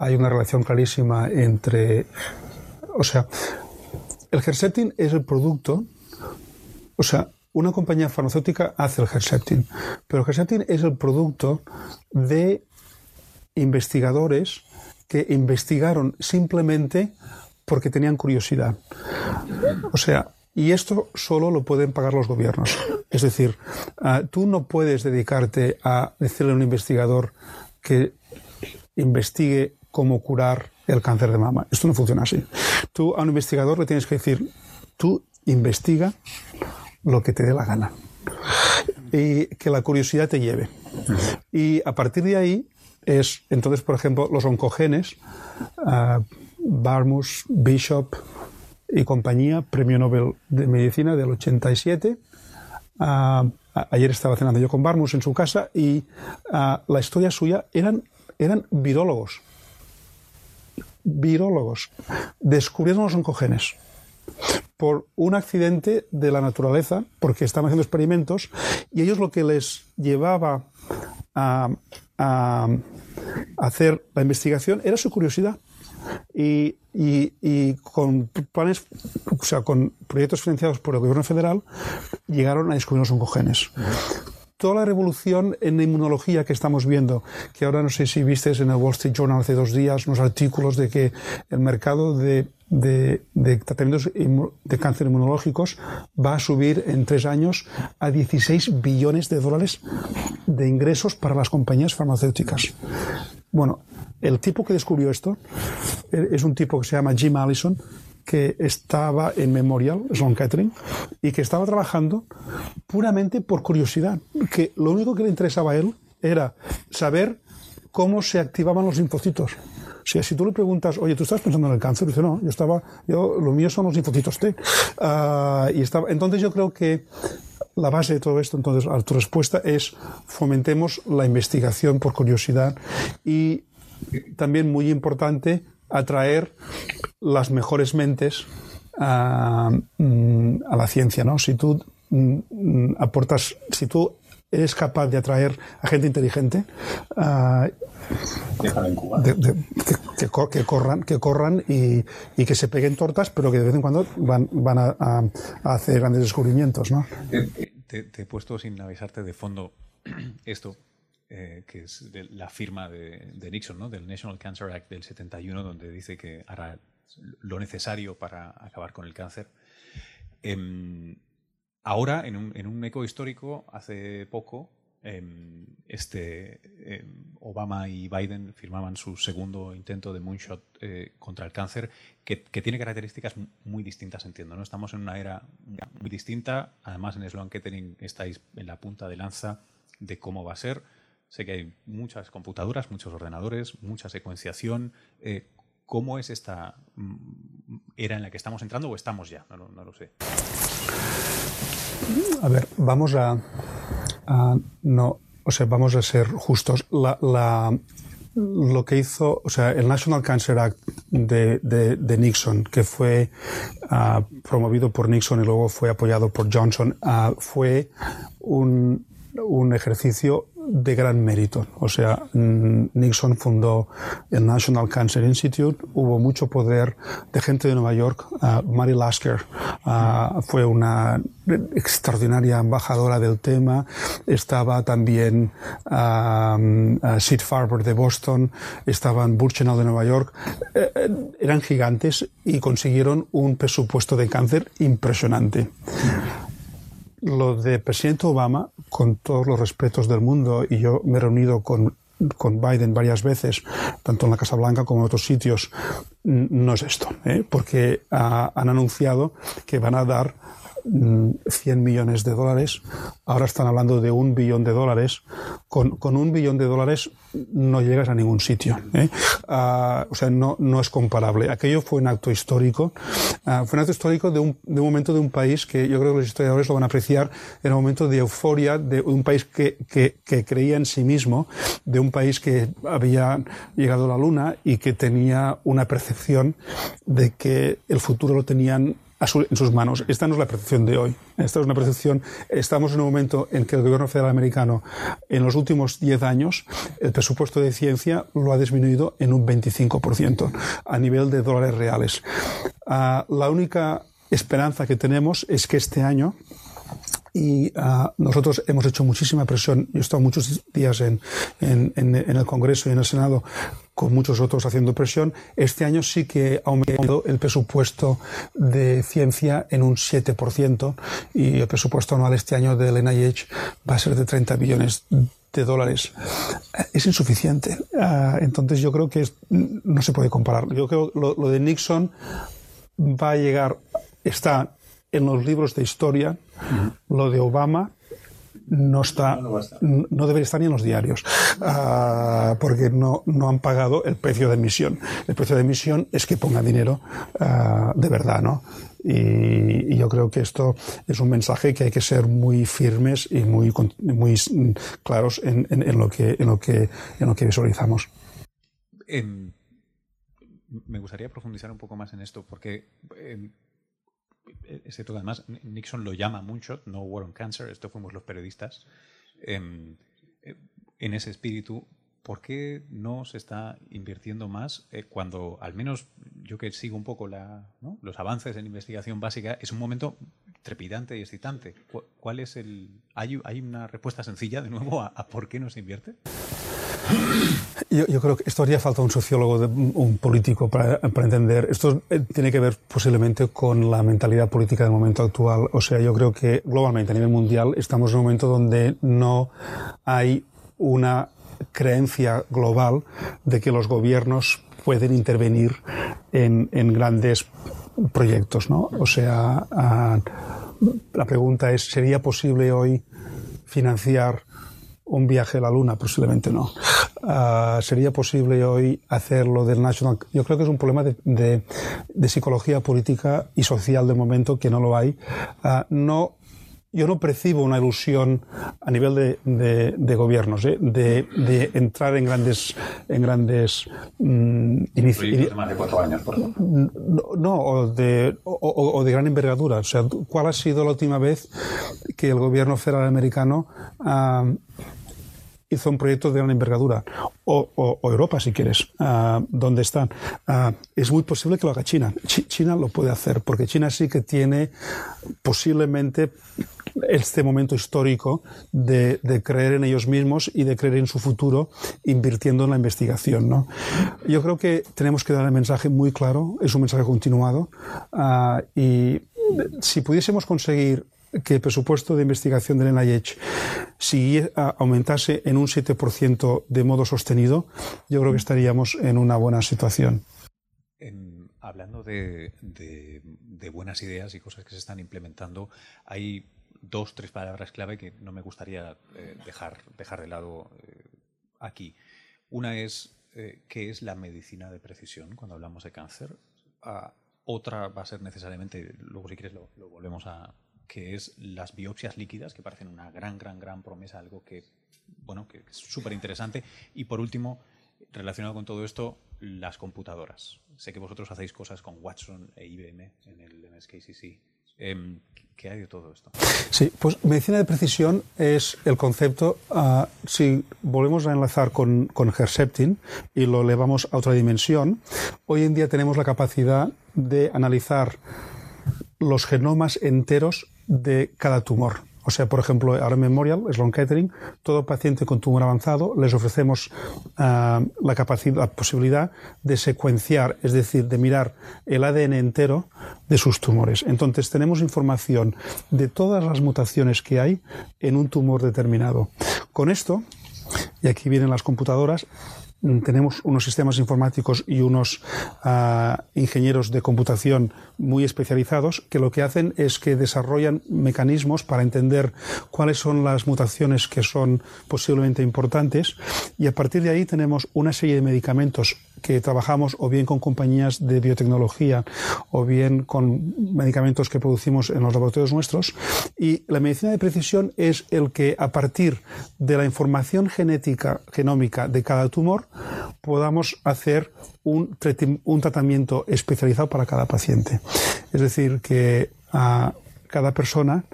hay una relación clarísima entre, o sea, el Herceptin es el producto, o sea, una compañía farmacéutica hace el Herceptin, pero el Herceptin es el producto de investigadores que investigaron simplemente porque tenían curiosidad. O sea, y esto solo lo pueden pagar los gobiernos. Es decir, uh, tú no puedes dedicarte a decirle a un investigador que investigue cómo curar el cáncer de mama. Esto no funciona así. Tú a un investigador le tienes que decir, tú investiga lo que te dé la gana. Y que la curiosidad te lleve. Y a partir de ahí es, entonces, por ejemplo, los oncogenes, uh, Barmus, Bishop, y compañía, Premio Nobel de Medicina del 87. Uh, ayer estaba cenando yo con Barmus en su casa y uh, la historia suya eran, eran virólogos. Virólogos. Descubrieron los oncogenes por un accidente de la naturaleza, porque estaban haciendo experimentos, y ellos lo que les llevaba a, a hacer la investigación era su curiosidad. Y, con planes, o sea, con proyectos financiados por el gobierno federal, llegaron a descubrir los oncogenes. toda la revolución en la inmunología que estamos viendo, que ahora no sé si viste en el Wall Street Journal hace dos días unos artículos de que el mercado de, de, de tratamientos de cáncer inmunológicos va a subir en tres años a 16 billones de dólares de ingresos para las compañías farmacéuticas. Bueno, el tipo que descubrió esto es un tipo que se llama Jim Allison, que estaba en Memorial Sloan Kettering y que estaba trabajando puramente por curiosidad, que lo único que le interesaba a él era saber cómo se activaban los linfocitos. O sea, si tú le preguntas, oye, ¿tú estás pensando en el cáncer? Dice, no, yo estaba, yo, lo mío son los linfocitos T. Uh, y entonces yo creo que la base de todo esto, entonces, a tu respuesta es fomentemos la investigación por curiosidad y también muy importante atraer las mejores mentes a, mm, a la ciencia, ¿no? Si tú mm, aportas, si tú eres capaz de atraer a gente inteligente, uh, de, de, que, que, corran, que corran y, y, que se peguen tortas, pero que de vez en cuando van, van a, a, a hacer grandes descubrimientos. ¿no? Te, te, he puesto sin avisarte de fondo esto, eh, que es de la firma de, de, Nixon, ¿no? del National Cancer Act del 71, donde dice que hará lo necesario para acabar con el cáncer. Eh, ahora, en un, en un, eco histórico, hace poco, eh, este, Obama y Biden firmaban su segundo intento de moonshot eh, contra el cáncer, que, que, tiene características muy distintas, entiendo. ¿no? Estamos en una era muy distinta. Además, en Sloan Kettering estáis en la punta de lanza de cómo va a ser. Sé que hay muchas computadoras, muchos ordenadores, mucha secuenciación. Eh, ¿Cómo es esta era en la que estamos entrando o estamos ya? No, lo sé. A ver, vamos a, no, o sea, vamos a ser justos. Lo que hizo, o sea, el National Cancer Act de, de, Nixon, que fue uh, promovido por Nixon y luego fue apoyado por Johnson, uh, fue un, un ejercicio de gran mérito. O sea, Nixon fundó el National Cancer Institute, hubo mucho poder de gente de Nueva York. Uh, Mary Lasker uh, fue una extraordinaria embajadora del tema. Estaba también uh, Sid Farber de Boston, estaban Burchenal de Nueva York. Eh, eran gigantes y consiguieron un presupuesto de cáncer impresionante lo de presidente Obama, con todos los respetos del mundo, y yo me he reunido con, con Biden varias veces, tanto en la Casa Blanca como en otros sitios, no es esto, ¿eh? porque uh, han anunciado que van a dar 100 millones de dólares, ahora están hablando de un billón de dólares. Con, con un billón de dólares no llegas a ningún sitio. ¿eh? Uh, o sea, no, no es comparable. Aquello fue un acto histórico. Uh, fue un acto histórico de un, de un momento de un país que yo creo que los historiadores lo van a apreciar, en un momento de euforia de un país que, que, que creía en sí mismo, de un país que había llegado a la luna y que tenía una percepción de que el futuro lo tenían en sus manos. Esta no es la percepción de hoy. Esta es una percepción. Estamos en un momento en que el gobierno federal americano, en los últimos 10 años, el presupuesto de ciencia lo ha disminuido en un 25% a nivel de dólares reales. Uh, la única esperanza que tenemos es que este año y uh, nosotros hemos hecho muchísima presión. Yo he estado muchos días en, en, el Congreso y en el Senado con muchos otros haciendo presión. Este año sí que ha aumentado el presupuesto de ciencia en un 7% y el presupuesto anual este año del NIH va a ser de 30 billones de dólares. Es insuficiente. Uh, entonces yo creo que es, no se puede comparar. Yo creo que lo, lo de Nixon va a llegar, está en los libros de historia, uh -huh. lo de Obama no está, no, no, no, debería estar ni en los diarios, uh, porque no, no han pagado el precio de emisión. El precio de emisión es que ponga dinero uh, de verdad, ¿no? Y, y, yo creo que esto es un mensaje que hay que ser muy firmes y muy, muy claros en, en, en lo que, en, lo que, en lo que visualizamos. Eh, me gustaría profundizar un poco más en esto, porque eh, excepto que además Nixon lo llama mucho, no war on cancer, esto fuimos los periodistas, eh, en ese espíritu, ¿por qué no se está invirtiendo más eh, cuando, al menos yo que sigo un poco la, los avances en investigación básica, es un momento trepidante y excitante. ¿Cuál es el...? ¿Hay, una respuesta sencilla, de nuevo, a, por qué no se invierte? Yo, creo que esto haría falta un sociólogo, un político para, entender. Esto eh, tiene que ver posiblemente con la mentalidad política del momento actual. O sea, yo creo que globalmente, a nivel mundial, estamos en un momento donde no hay una creencia global de que los gobiernos pueden intervenir en, grandes proyectos, ¿no? O sea, la pregunta es, ¿sería posible hoy financiar un viaje a la Luna? Posiblemente no. Ah, ¿Sería posible hoy hacerlo del National? Yo creo que es un problema de, de, psicología política y social de momento que no lo hay. Uh, no yo no percibo una ilusión a nivel de, de, gobiernos ¿eh? de, de, entrar en grandes en grandes mm, de más de cuatro años por ejemplo no, o, de, o, de gran envergadura o sea cuál ha sido la última vez que el gobierno federal americano hizo un proyecto de gran envergadura, o, Europa si quieres, uh, donde están. Ah, es muy posible que lo haga China. China lo puede hacer, porque China sí que tiene posiblemente este momento histórico de, creer en ellos mismos y de creer en su futuro invirtiendo en la investigación. ¿no? Yo creo que tenemos que dar el mensaje muy claro, es un mensaje continuado, ah, y si pudiésemos conseguir que el presupuesto de investigación del NIH si aumentase en un 7% de modo sostenido, yo creo que estaríamos en una buena situación. hablando de, buenas ideas y cosas que se están implementando, hay dos, tres palabras clave que no me gustaría eh, dejar, dejar de lado eh, aquí. Una es eh, qué es la medicina de precisión cuando hablamos de cáncer. Ah, otra va a ser necesariamente, luego si quieres lo volvemos a, que es las biopsias líquidas, que parecen una gran, gran, gran promesa, algo que, bueno, que es súper interesante. Y por último, relacionado con todo esto, las computadoras. Sé que vosotros hacéis cosas con Watson e IBM en el MSKCC. Em, ¿Qué hay de todo esto? Sí, pues medicina de precisión es el concepto, ah, si volvemos a enlazar con, con Herceptin y lo elevamos a otra dimensión, hoy en día tenemos la capacidad de analizar los genomas enteros de cada tumor. O sea, por ejemplo, ahora Memorial, Sloan Kettering, todo paciente con tumor avanzado les ofrecemos ah, la capacidad, la posibilidad de secuenciar, es decir, de mirar el ADN entero de sus tumores. Entonces, tenemos información de todas las mutaciones que hay en un tumor determinado. Con esto, y aquí vienen las computadoras, tenemos unos sistemas informáticos y unos ah, ingenieros de computación muy especializados que lo que hacen es que desarrollan mecanismos para entender cuáles son las mutaciones que son posiblemente importantes y a partir de ahí tenemos una serie de medicamentos que trabajamos o bien con compañías de biotecnología o bien con medicamentos que producimos en los laboratorios nuestros. Y la medicina de precisión es el que a partir de la información genética, genómica de cada tumor, podamos hacer un, tratamiento especializado para cada paciente. Es decir, que a cada persona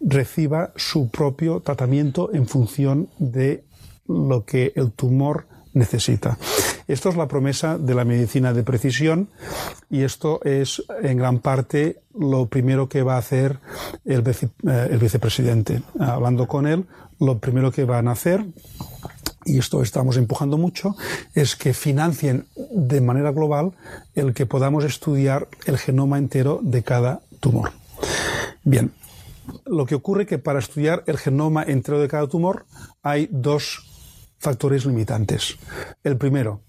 reciba su propio tratamiento en función de lo que el tumor necesita. Esto es la promesa de la medicina de precisión y esto es en gran parte lo primero que va a hacer el, eh, vicepresidente. Hablando con él, lo primero que van a hacer y esto estamos empujando mucho, es que financien de manera global el que podamos estudiar el genoma entero de cada tumor. Bien, lo que ocurre es que para estudiar el genoma entero de cada tumor hay dos factores limitantes. El primero,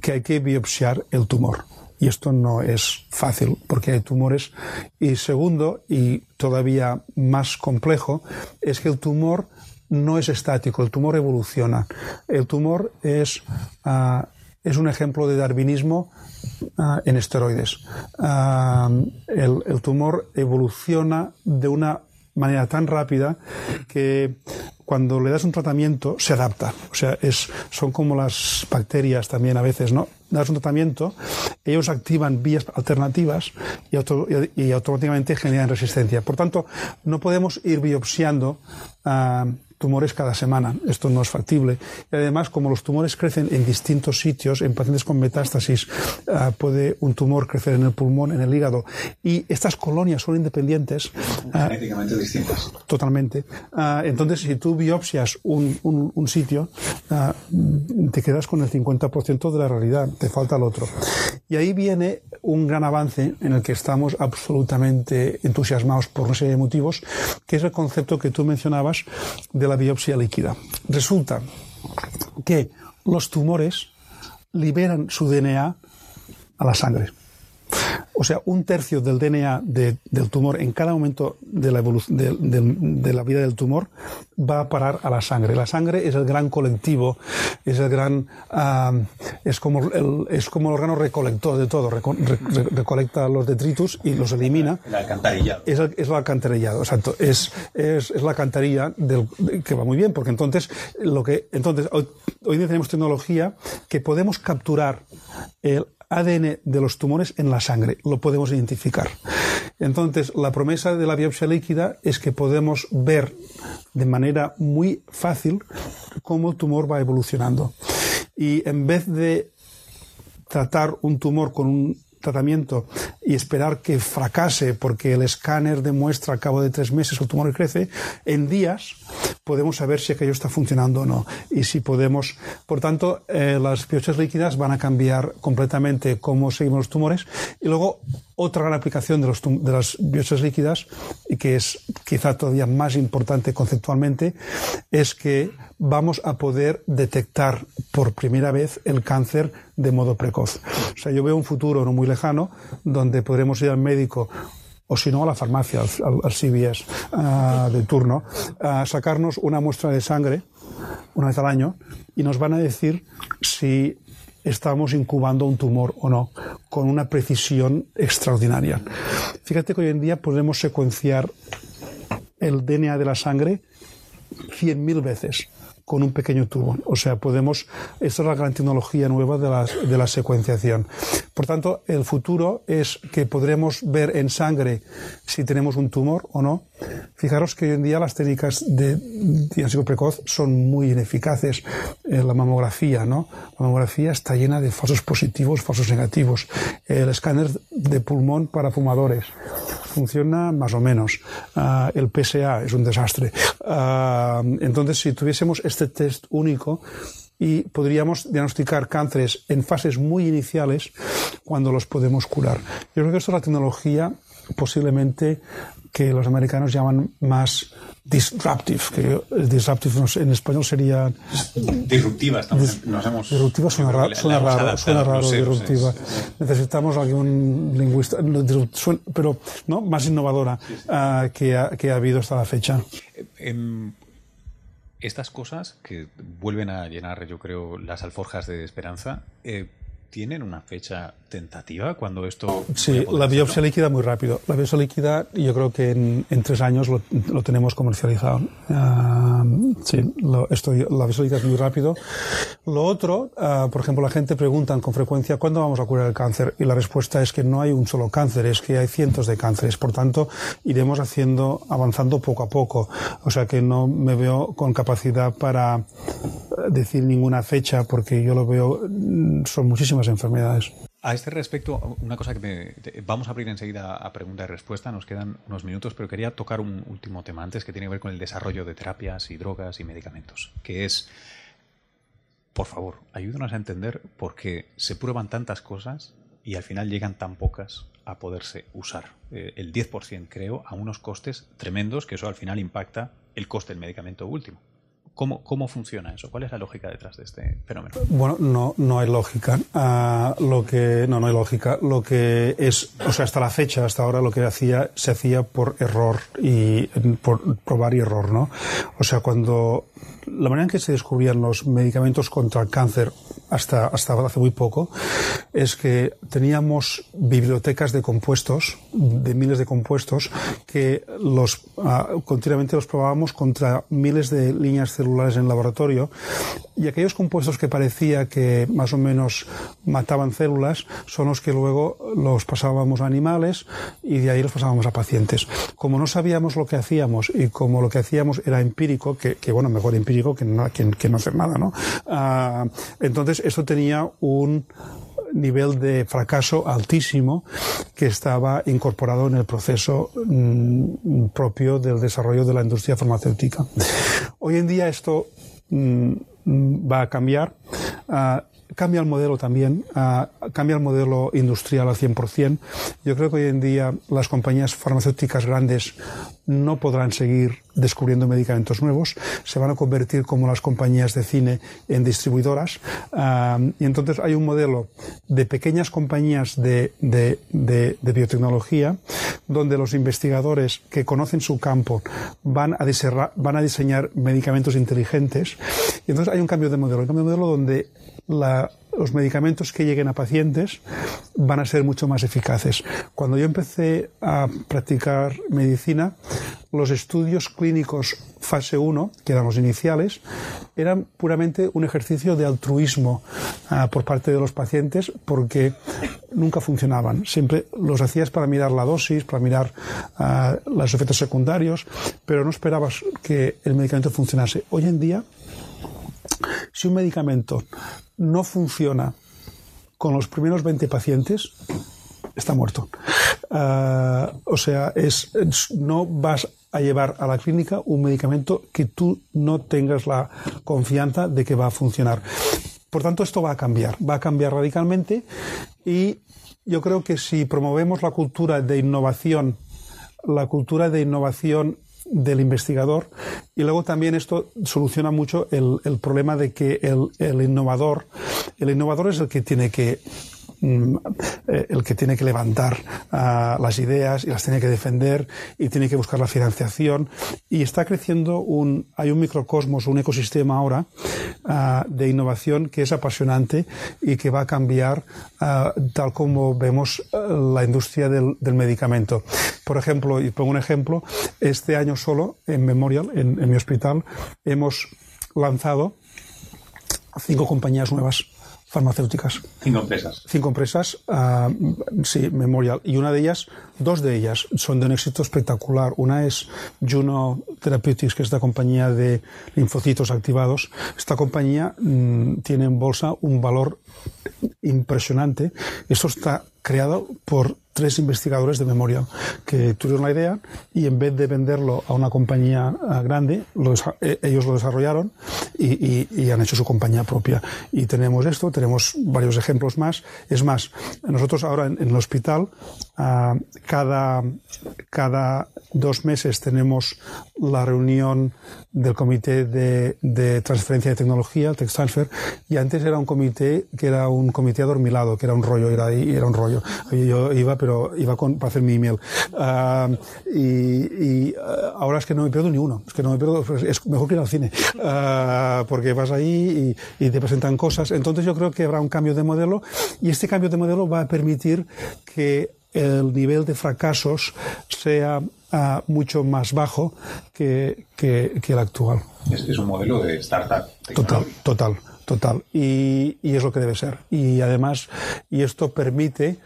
que hay que biopsiar el tumor. Y esto no es fácil porque hay tumores. Y segundo, y todavía más complejo, es que el tumor no es estático, el tumor evoluciona. El tumor es, uh, es un ejemplo de darwinismo uh, en esteroides. Uh, el, el tumor evoluciona de una manera tan rápida que cuando le das un tratamiento se adapta. O sea, es, son como las bacterias también a veces, ¿no? Das un tratamiento, ellos activan vías alternativas y, automáticamente generan resistencia. Por tanto, no podemos ir biopsiando tumores cada semana. Esto no es factible. Y además, como los tumores crecen en distintos sitios, en pacientes con metástasis, ah, puede un tumor crecer en el pulmón, en el hígado. Y estas colonias son independientes. Ah, Genéticamente distintas. Totalmente. Ah, entonces, si tú biopsias un, un sitio, te quedas con el 50% de la realidad, te falta el otro. Y ahí viene un gran avance en el que estamos absolutamente entusiasmados por una serie de motivos, que es el concepto que tú mencionabas de la biopsia líquida. Resulta que los tumores liberan su DNA a la sangre. O sea, un tercio del DNA del tumor en cada momento de la, de, la vida del tumor va a parar a la sangre. La sangre es el gran colectivo, es el gran, es, como el, es como el órgano recolector de todo, recolecta los detritus y los elimina. El alcantarillado. Es el, es el alcantarillado, exacto. Es, es, es la alcantarilla del, que va muy bien, porque entonces, lo que, entonces hoy, hoy día tenemos tecnología que podemos capturar el ADN de los tumores en la sangre, lo podemos identificar. Entonces, la promesa de la biopsia líquida es que podemos ver de manera muy fácil cómo el tumor va evolucionando. Y en vez de tratar un tumor con un tratamiento y esperar que fracase porque el escáner demuestra al cabo de tres meses el tumor crece, en días podemos saber si aquello está funcionando o no. Y si podemos, por tanto, eh, las biopsias líquidas van a cambiar completamente cómo seguimos los tumores. Y luego, otra gran aplicación de, los, de las biopsias líquidas, y que es quizá todavía más importante conceptualmente, es que vamos a poder detectar por primera vez el cáncer de modo precoz. O sea, yo veo un futuro no muy lejano donde podremos ir al médico o si no a la farmacia, al, CBS ah, de turno, a sacarnos una muestra de sangre una vez al año y nos van a decir si estamos incubando un tumor o no, con una precisión extraordinaria. Fíjate que hoy en día podemos secuenciar el DNA de la sangre 100.000 veces con un pequeño tubo. O sea, podemos, esta es la gran tecnología nueva de la, de la secuenciación. Por tanto, el futuro es que podremos ver en sangre si tenemos un tumor o no. Fijaros que hoy en día las técnicas de diagnóstico precoz son muy ineficaces. Eh, la mamografía, ¿no? La mamografía está llena de falsos positivos, falsos negativos. El escáner de pulmón para fumadores funciona más o menos. Ah, el PSA es un desastre. Ah, entonces, si tuviésemos este test único, y podríamos diagnosticar cánceres en fases muy iniciales cuando los podemos curar. Yo creo que esto es la tecnología posiblemente que los americanos llaman más disruptive, que disruptive en español sería... Disruptiva, estamos, nos hemos... Disruptiva suena, raro, suena raro, suena raro disruptiva. Necesitamos algún lingüista, pero no más innovadora uh, que, ha, que ha habido hasta la fecha. En estas cosas que vuelven a llenar, yo creo, las alforjas de esperanza, eh, ¿tienen una fecha tentativa cuando esto... Sí, la biopsia líquida muy rápido. La biopsia líquida yo creo que en, tres años lo, tenemos comercializado. Ah, sí, esto, la biopsia líquida es muy rápido. Lo otro, ah, por ejemplo, la gente pregunta con frecuencia ¿cuándo vamos a curar el cáncer? Y la respuesta es que no hay un solo cáncer, es que hay cientos de cánceres. Por tanto, iremos haciendo, avanzando poco a poco. O sea que no me veo con capacidad para decir ninguna fecha porque yo lo veo, son muchísimas enfermedades. A este respecto, una cosa que me, vamos a abrir enseguida a pregunta y respuesta, nos quedan unos minutos, pero quería tocar un último tema antes que tiene que ver con el desarrollo de terapias y drogas y medicamentos, que es, por favor, ayúdanos a entender por qué se prueban tantas cosas y al final llegan tan pocas a poderse usar. Eh, el 10% creo, a unos costes tremendos, que eso al final impacta el coste del medicamento último. ¿Cómo, ¿Cómo, funciona eso? ¿Cuál es la lógica detrás de este fenómeno? Bueno, no, no hay lógica. Uh, lo que, no, no hay lógica. Lo que es, o sea, hasta la fecha, hasta ahora, lo que hacía, se hacía por error y por probar y error, ¿no? O sea, cuando la manera en que se descubrían los medicamentos contra el cáncer hasta, hasta hace muy poco, es que teníamos bibliotecas de compuestos, de miles de compuestos, que los, ah, continuamente los probábamos contra miles de líneas celulares en laboratorio y aquellos compuestos que parecía que más o menos mataban células son los que luego los pasábamos a animales y de ahí los pasábamos a pacientes. Como no sabíamos lo que hacíamos y como lo que hacíamos era empírico, que, bueno, mejor empírico que no, que, no hacer nada, ¿no? Ah, entonces esto tenía un nivel de fracaso altísimo que estaba incorporado en el proceso mm, propio del desarrollo de la industria farmacéutica. Hoy en día esto mm, va a cambiar. Ah, cambia el modelo también, ah, cambia el modelo industrial al 100%. Yo creo que hoy en día las compañías farmacéuticas grandes no podrán seguir descubriendo medicamentos nuevos, se van a convertir como las compañías de cine en distribuidoras. Y entonces hay un modelo de pequeñas compañías de, de, de, biotecnología donde los investigadores que conocen su campo van a, van a diseñar medicamentos inteligentes. Y entonces hay un cambio de modelo, un cambio de modelo donde la, los medicamentos que lleguen a pacientes van a ser mucho más eficaces. Cuando yo empecé a practicar medicina, los estudios clínicos fase 1, que eran los iniciales, eran puramente un ejercicio de altruismo ah, por parte de los pacientes porque nunca funcionaban. Siempre los hacías para mirar la dosis, para mirar ah, los efectos secundarios, pero no esperabas que el medicamento funcionase. Hoy en día, si un medicamento no funciona con los primeros 20 pacientes, está muerto. Ah, o sea, es, no vas a llevar a la clínica un medicamento que tú no tengas la confianza de que va a funcionar. Por tanto, esto va a cambiar, va a cambiar radicalmente y yo creo que si promovemos la cultura de innovación, la cultura de innovación del investigador. Y luego también esto soluciona mucho el, el problema de que el, el, innovador, el innovador es el que tiene que el que tiene que levantar uh, las ideas y las tiene que defender y tiene que buscar la financiación. Y está creciendo un hay un microcosmos un ecosistema ahora uh, de innovación que es apasionante y que va a cambiar uh, tal como vemos la industria del, del, medicamento. Por ejemplo y pongo un ejemplo este año solo en Memorial en mi hospital hemos lanzado cinco compañías nuevas farmacéuticas. Cinco empresas. Cinco empresas, uh, sí, Memorial. Y una de ellas, dos de ellas, son de un éxito espectacular. Una es Juno Therapeutics, que es la compañía de linfocitos activados. Esta compañía mmm, tiene en bolsa un valor impresionante. Esto está creado por tres investigadores de memoria que tuvieron la idea y en vez de venderlo a una compañía eh, grande, lo, eh, ellos lo desarrollaron y, y, han hecho su compañía propia. Y tenemos esto, tenemos varios ejemplos más. Es más, nosotros ahora en el hospital, uh, cada, cada dos meses tenemos la reunión del comité de, de transferencia de tecnología, el Tech Transfer, y antes era un comité que era un comité adormilado, que era un rollo, era, era un rollo. Yo iba pero iba con, para hacer mi email. Uh, y, y uh, ahora es que no me pierdo ni uno. Es que no me pierdo, pues, es mejor que ir al cine. Uh, porque vas ahí y, y, te presentan cosas. Entonces yo creo que habrá un cambio de modelo y este cambio de modelo va a permitir que el nivel de fracasos sea uh, mucho más bajo que, que, que, el actual. Este es un modelo de startup. Total, total, total. Y, y, es lo que debe ser. Y además, y esto permite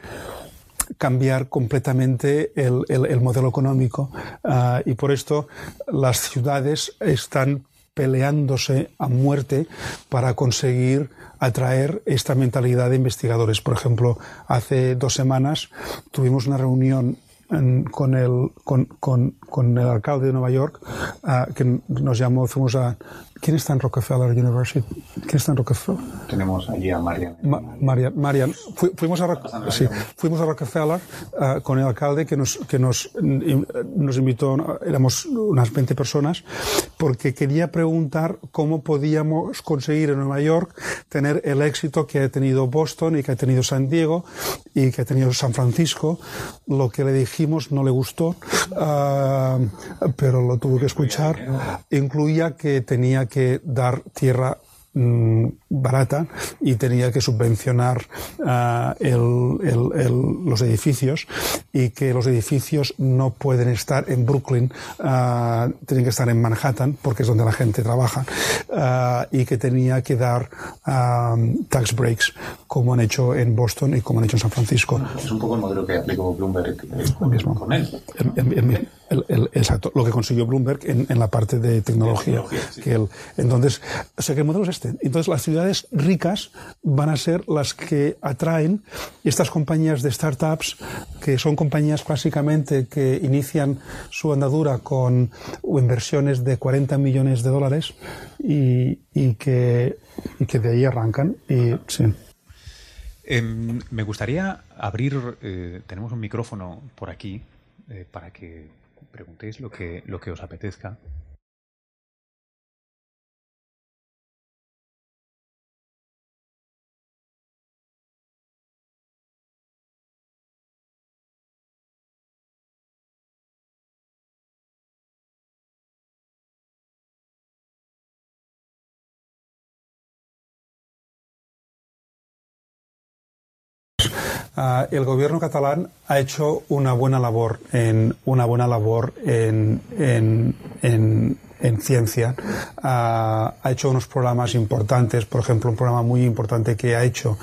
cambiar completamente el, el, el modelo económico uh, y por esto las ciudades están peleándose a muerte para conseguir atraer esta mentalidad de investigadores. Por ejemplo, hace dos semanas tuvimos una reunión con, el, con, con, con, el alcalde de Nueva York uh, que nos llamó, fuimos a, ¿Quién está en Rockefeller University? ¿Quién está en Rockefeller? Tenemos allí a Marian. Ma Marian, Marian. Fu fuimos, a sí, fuimos a Rockefeller uh, con el alcalde que nos, que nos, nos invitó, éramos unas 20 personas, porque quería preguntar cómo podíamos conseguir en Nueva York tener el éxito que ha tenido Boston y que ha tenido San Diego y que ha tenido San Francisco. Lo que le dijimos no le gustó, uh, pero lo tuvo que escuchar. Incluía que tenía que dar tierra mm, barata y tenía que subvencionar uh, el, el, los edificios y que los edificios no pueden estar en Brooklyn, uh, tienen que estar en Manhattan porque es donde la gente trabaja y que tenía que dar tax breaks como han hecho en Boston y como han hecho en San Francisco. Es un poco el modelo que aplicó Bloomberg mismo. con él. El, exacto, lo que consiguió Bloomberg en, en la parte de tecnología. que el, entonces, o sea que el modelo es este. Entonces, las ciudades ricas van a ser las que atraen estas compañías de startups, que son compañías básicamente que inician su andadura con inversiones de 40 millones de dólares y, y que, y que de ahí arrancan. Y, sí. Eh, me gustaría abrir, eh, tenemos un micrófono por aquí eh, para que preguntéis lo que, lo que os apetezca. Uh, el gobierno catalán ha hecho una buena labor en una buena labor en, en, en, en ciencia. Uh, ha hecho unos programas importantes, por ejemplo, un programa muy importante que ha hecho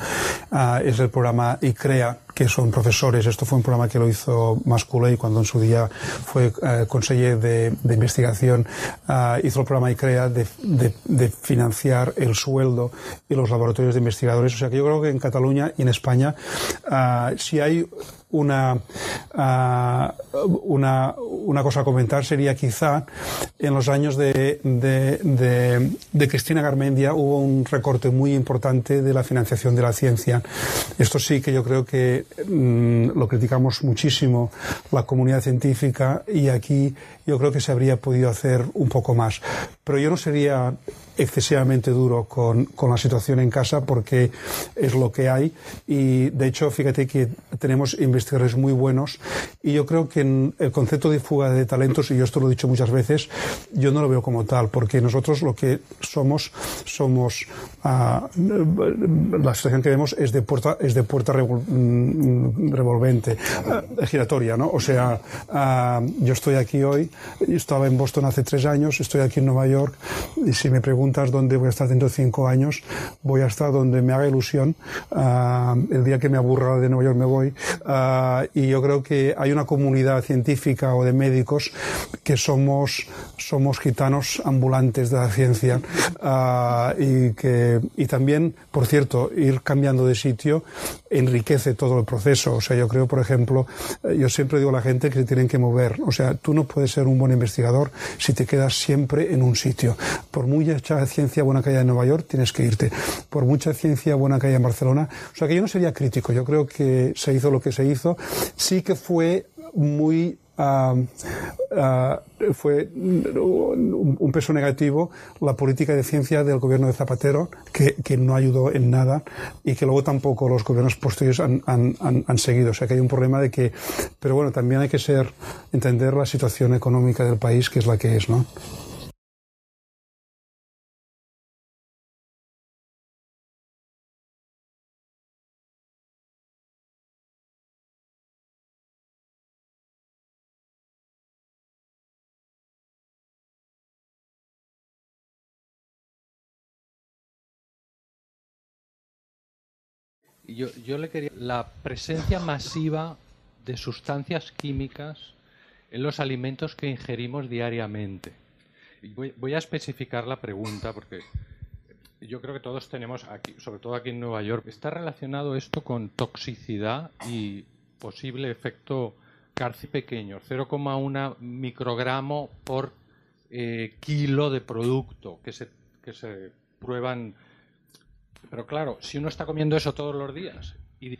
uh, es el programa ICREA, que son profesores. Esto fue un programa que lo hizo Masculey cuando en su día fue eh, de, investigación. Uh, hizo el programa ICREA de, financiar el sueldo y los laboratorios de investigadores. O sea que yo creo que en Cataluña y en España, uh, si hay una, uh, una, una cosa a comentar sería quizá en los años de, de, de, de, Cristina Garmendia hubo un recorte muy importante de la financiación de la ciencia. Esto sí que yo creo que mmm, lo criticamos muchísimo la comunidad científica y aquí yo creo que se habría podido hacer un poco más. Pero yo no sería excesivamente duro con, con, la situación en casa porque es lo que hay. Y de hecho fíjate que tenemos investigadores muy buenos y yo creo que en el concepto de fuga de talentos y yo esto lo he dicho muchas veces yo no lo veo como tal porque nosotros lo que somos somos uh, la situación que vemos es de puerta es de puerta revol, revolvente uh, giratoria no o sea uh, yo estoy aquí hoy estaba en Boston hace tres años estoy aquí en Nueva York y si me preguntas dónde voy a estar dentro de cinco años, voy a estar donde me haga ilusión. Uh, el día que me aburra de Nueva York me voy. Uh, y yo creo que hay una comunidad científica o de médicos que somos, somos gitanos ambulantes de la ciencia. Uh, y, que, y también, por cierto, ir cambiando de sitio enriquece todo el proceso. O sea, yo creo, por ejemplo, yo siempre digo a la gente que se tienen que mover. O sea, tú no puedes ser un buen investigador si te quedas siempre en un sitio. Por muy hecha ciencia buena que haya en Nueva York, tienes que irte. Por mucha ciencia buena que haya en Barcelona. O sea que yo no sería crítico. Yo creo que se hizo lo que se hizo. Sí que fue muy Uh, uh, fue un, peso negativo la política de ciencia del gobierno de Zapatero, que, que, no ayudó en nada y que luego tampoco los gobiernos posteriores han, han, seguido. O sea que hay un problema de que, pero bueno, también hay que ser, entender la situación económica del país, que es la que es, ¿no? Yo, yo, le quería la presencia masiva de sustancias químicas en los alimentos que ingerimos diariamente. Voy, voy, a especificar la pregunta porque yo creo que todos tenemos aquí, sobre todo aquí en Nueva York, está relacionado esto con toxicidad y posible efecto cárcel pequeño, 0,1 microgramo por eh, kilo de producto que se, que se prueban pero claro, si uno está comiendo eso todos los días y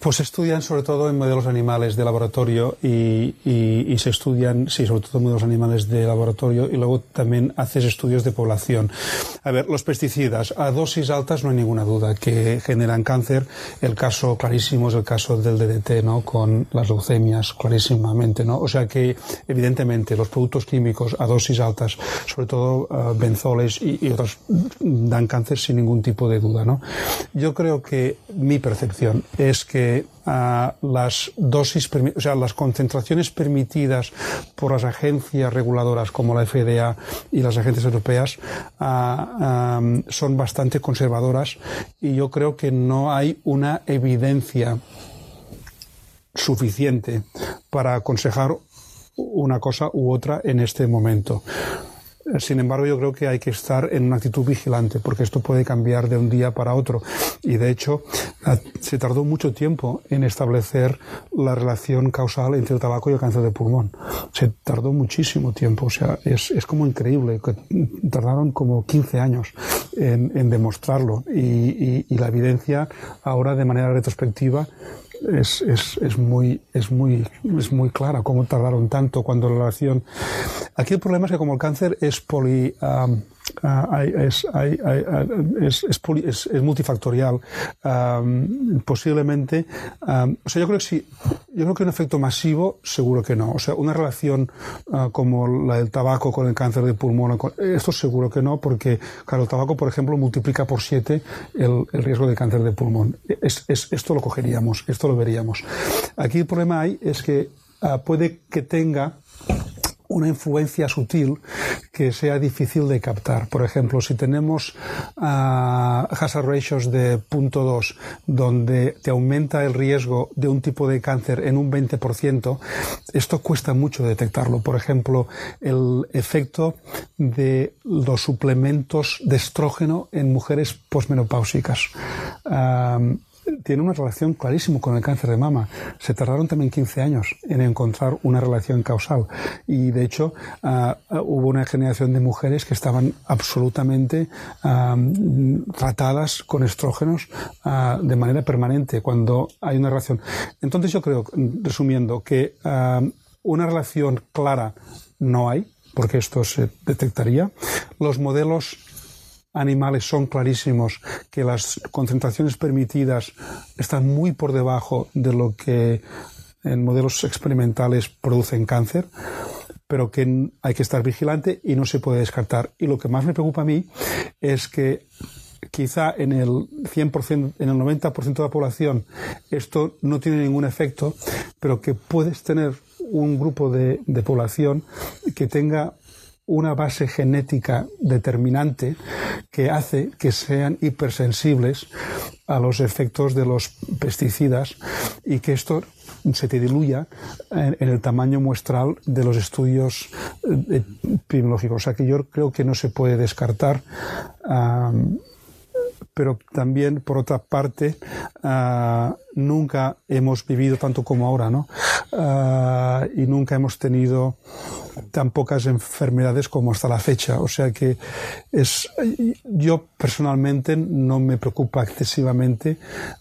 Pues se estudian sobre todo en modelos animales de laboratorio y, y, se estudian, sí, sobre todo en modelos animales de laboratorio y luego también haces estudios de población. A ver, los pesticidas a dosis altas no hay ninguna duda que generan cáncer. El caso clarísimo es el caso del DDT, ¿no? Con las leucemias, clarísimamente, ¿no? O sea que, evidentemente, los productos químicos a dosis altas, sobre todo uh, benzoles y, y, otros, dan cáncer sin ningún tipo de duda, ¿no? Yo creo que mi percepción es que las dosis, o sea, las concentraciones permitidas por las agencias reguladoras como la FDA y las agencias europeas son bastante conservadoras y yo creo que no hay una evidencia suficiente para aconsejar una cosa u otra en este momento. Sin embargo, yo creo que hay que estar en una actitud vigilante, porque esto puede cambiar de un día para otro. Y de hecho, se tardó mucho tiempo en establecer la relación causal entre el tabaco y el cáncer de pulmón. Se tardó muchísimo tiempo. O sea, es, es como increíble. Tardaron como 15 años en, en demostrarlo. Y la evidencia ahora, de manera retrospectiva, es, es, es, muy, es, muy, es muy clara cómo tardaron tanto cuando la relación... Aquí el problema es que como el cáncer es poli... Uh, es, es, es, es, multifactorial. Posiblemente, o sea, yo creo que sí, yo creo que un efecto masivo, seguro que no. O sea, una relación uh, como la del tabaco con el cáncer de pulmón, esto seguro que no, porque, claro, el tabaco, por ejemplo, multiplica por siete el, el riesgo de cáncer de pulmón. Es, esto lo cogeríamos, esto lo veríamos. Aquí el problema hay es que uh, puede que tenga una influencia sutil que sea difícil de captar. Por ejemplo, si tenemos uh, hazard ratios de punto 2, donde te aumenta el riesgo de un tipo de cáncer en un 20%, esto cuesta mucho detectarlo. Por ejemplo, el efecto de los suplementos de estrógeno en mujeres posmenopáusicas. Uh, tiene una relación clarísima con el cáncer de mama. Se tardaron también 15 años en encontrar una relación causal y de hecho uh, hubo una generación de mujeres que estaban absolutamente tratadas con estrógenos uh, de manera permanente cuando hay una relación. Entonces yo creo, resumiendo, que una relación clara no hay, porque esto se detectaría. Los modelos animales son clarísimos que las concentraciones permitidas están muy por debajo de lo que en modelos experimentales producen cáncer, pero que hay que estar vigilante y no se puede descartar. Y lo que más me preocupa a mí es que quizá en el 100%, en el 90% de la población esto no tiene ningún efecto, pero que puedes tener un grupo de, de población que tenga una base genética determinante que hace que sean hipersensibles a los efectos de los pesticidas y que esto se te diluya en, el tamaño muestral de los estudios eh, epidemiológicos. O sea que yo creo que no se puede descartar. Pero también, por otra parte, ah, nunca hemos vivido tanto como ahora, ¿no? Ah, y nunca hemos tenido tan pocas enfermedades como hasta la fecha. O sea que es, yo personalmente no me preocupa excesivamente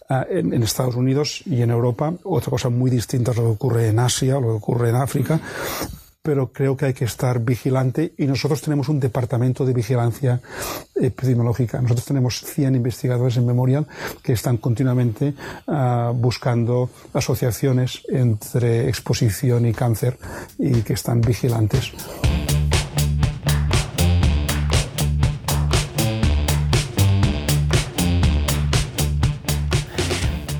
uh, en, en, Estados Unidos y en Europa. Otra cosa muy distinta es lo que ocurre en Asia, lo que ocurre en África pero creo que hay que estar vigilante y nosotros tenemos un departamento de vigilancia epidemiológica. Nosotros tenemos 100 investigadores en Memorial que están continuamente uh, buscando asociaciones entre exposición y cáncer y que están vigilantes.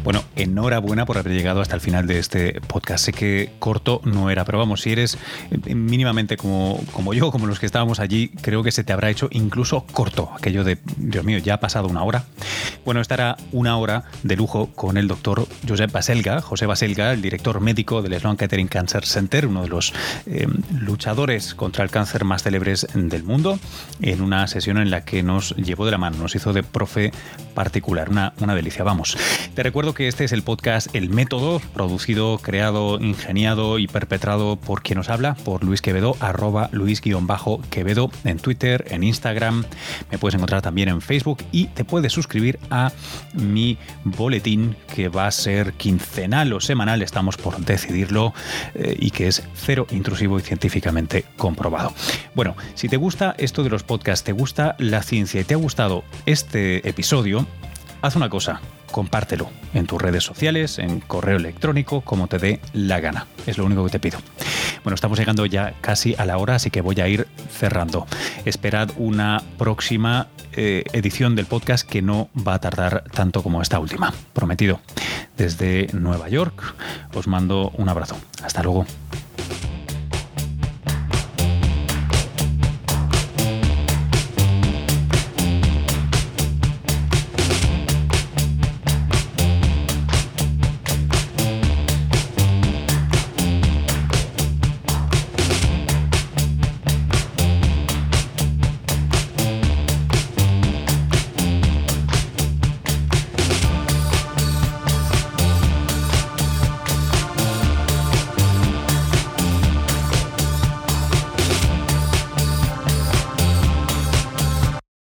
Bueno, enhorabuena por haber llegado hasta el final de este podcast. Sé que corto no era, pero vamos, si eres eh, mínimamente como, como yo, como los que estábamos allí, creo que se te habrá hecho incluso corto. Aquello de, Dios mío, ya ha pasado una hora. Bueno, estará una hora de lujo con el doctor Josep Baselga, José Baselga, el director médico del Sloan Kettering Cancer Center, uno de los eh, luchadores contra el cáncer más célebres del mundo, en una sesión en la que nos llevó de la mano, nos hizo de profe particular. Una, una delicia. Vamos. Te recuerdo que este es el el podcast El Método, producido, creado, ingeniado y perpetrado por quien nos habla, por Luis Quevedo, arroba Luis-Quevedo en Twitter, en Instagram. Me puedes encontrar también en Facebook y te puedes suscribir a mi boletín que va a ser quincenal o semanal, estamos por decidirlo, eh, y que es cero intrusivo y científicamente comprobado. Bueno, si te gusta esto de los podcasts, te gusta la ciencia y te ha gustado este episodio, haz una cosa, compártelo en tus redes sociales, en correo electrónico, como te dé la gana. Es lo único que te pido. Bueno, estamos llegando ya casi a la hora, así que voy a ir cerrando. Esperad una próxima eh, edición del podcast que no va a tardar tanto como esta última. Prometido. Desde Nueva York os mando un abrazo. Hasta luego.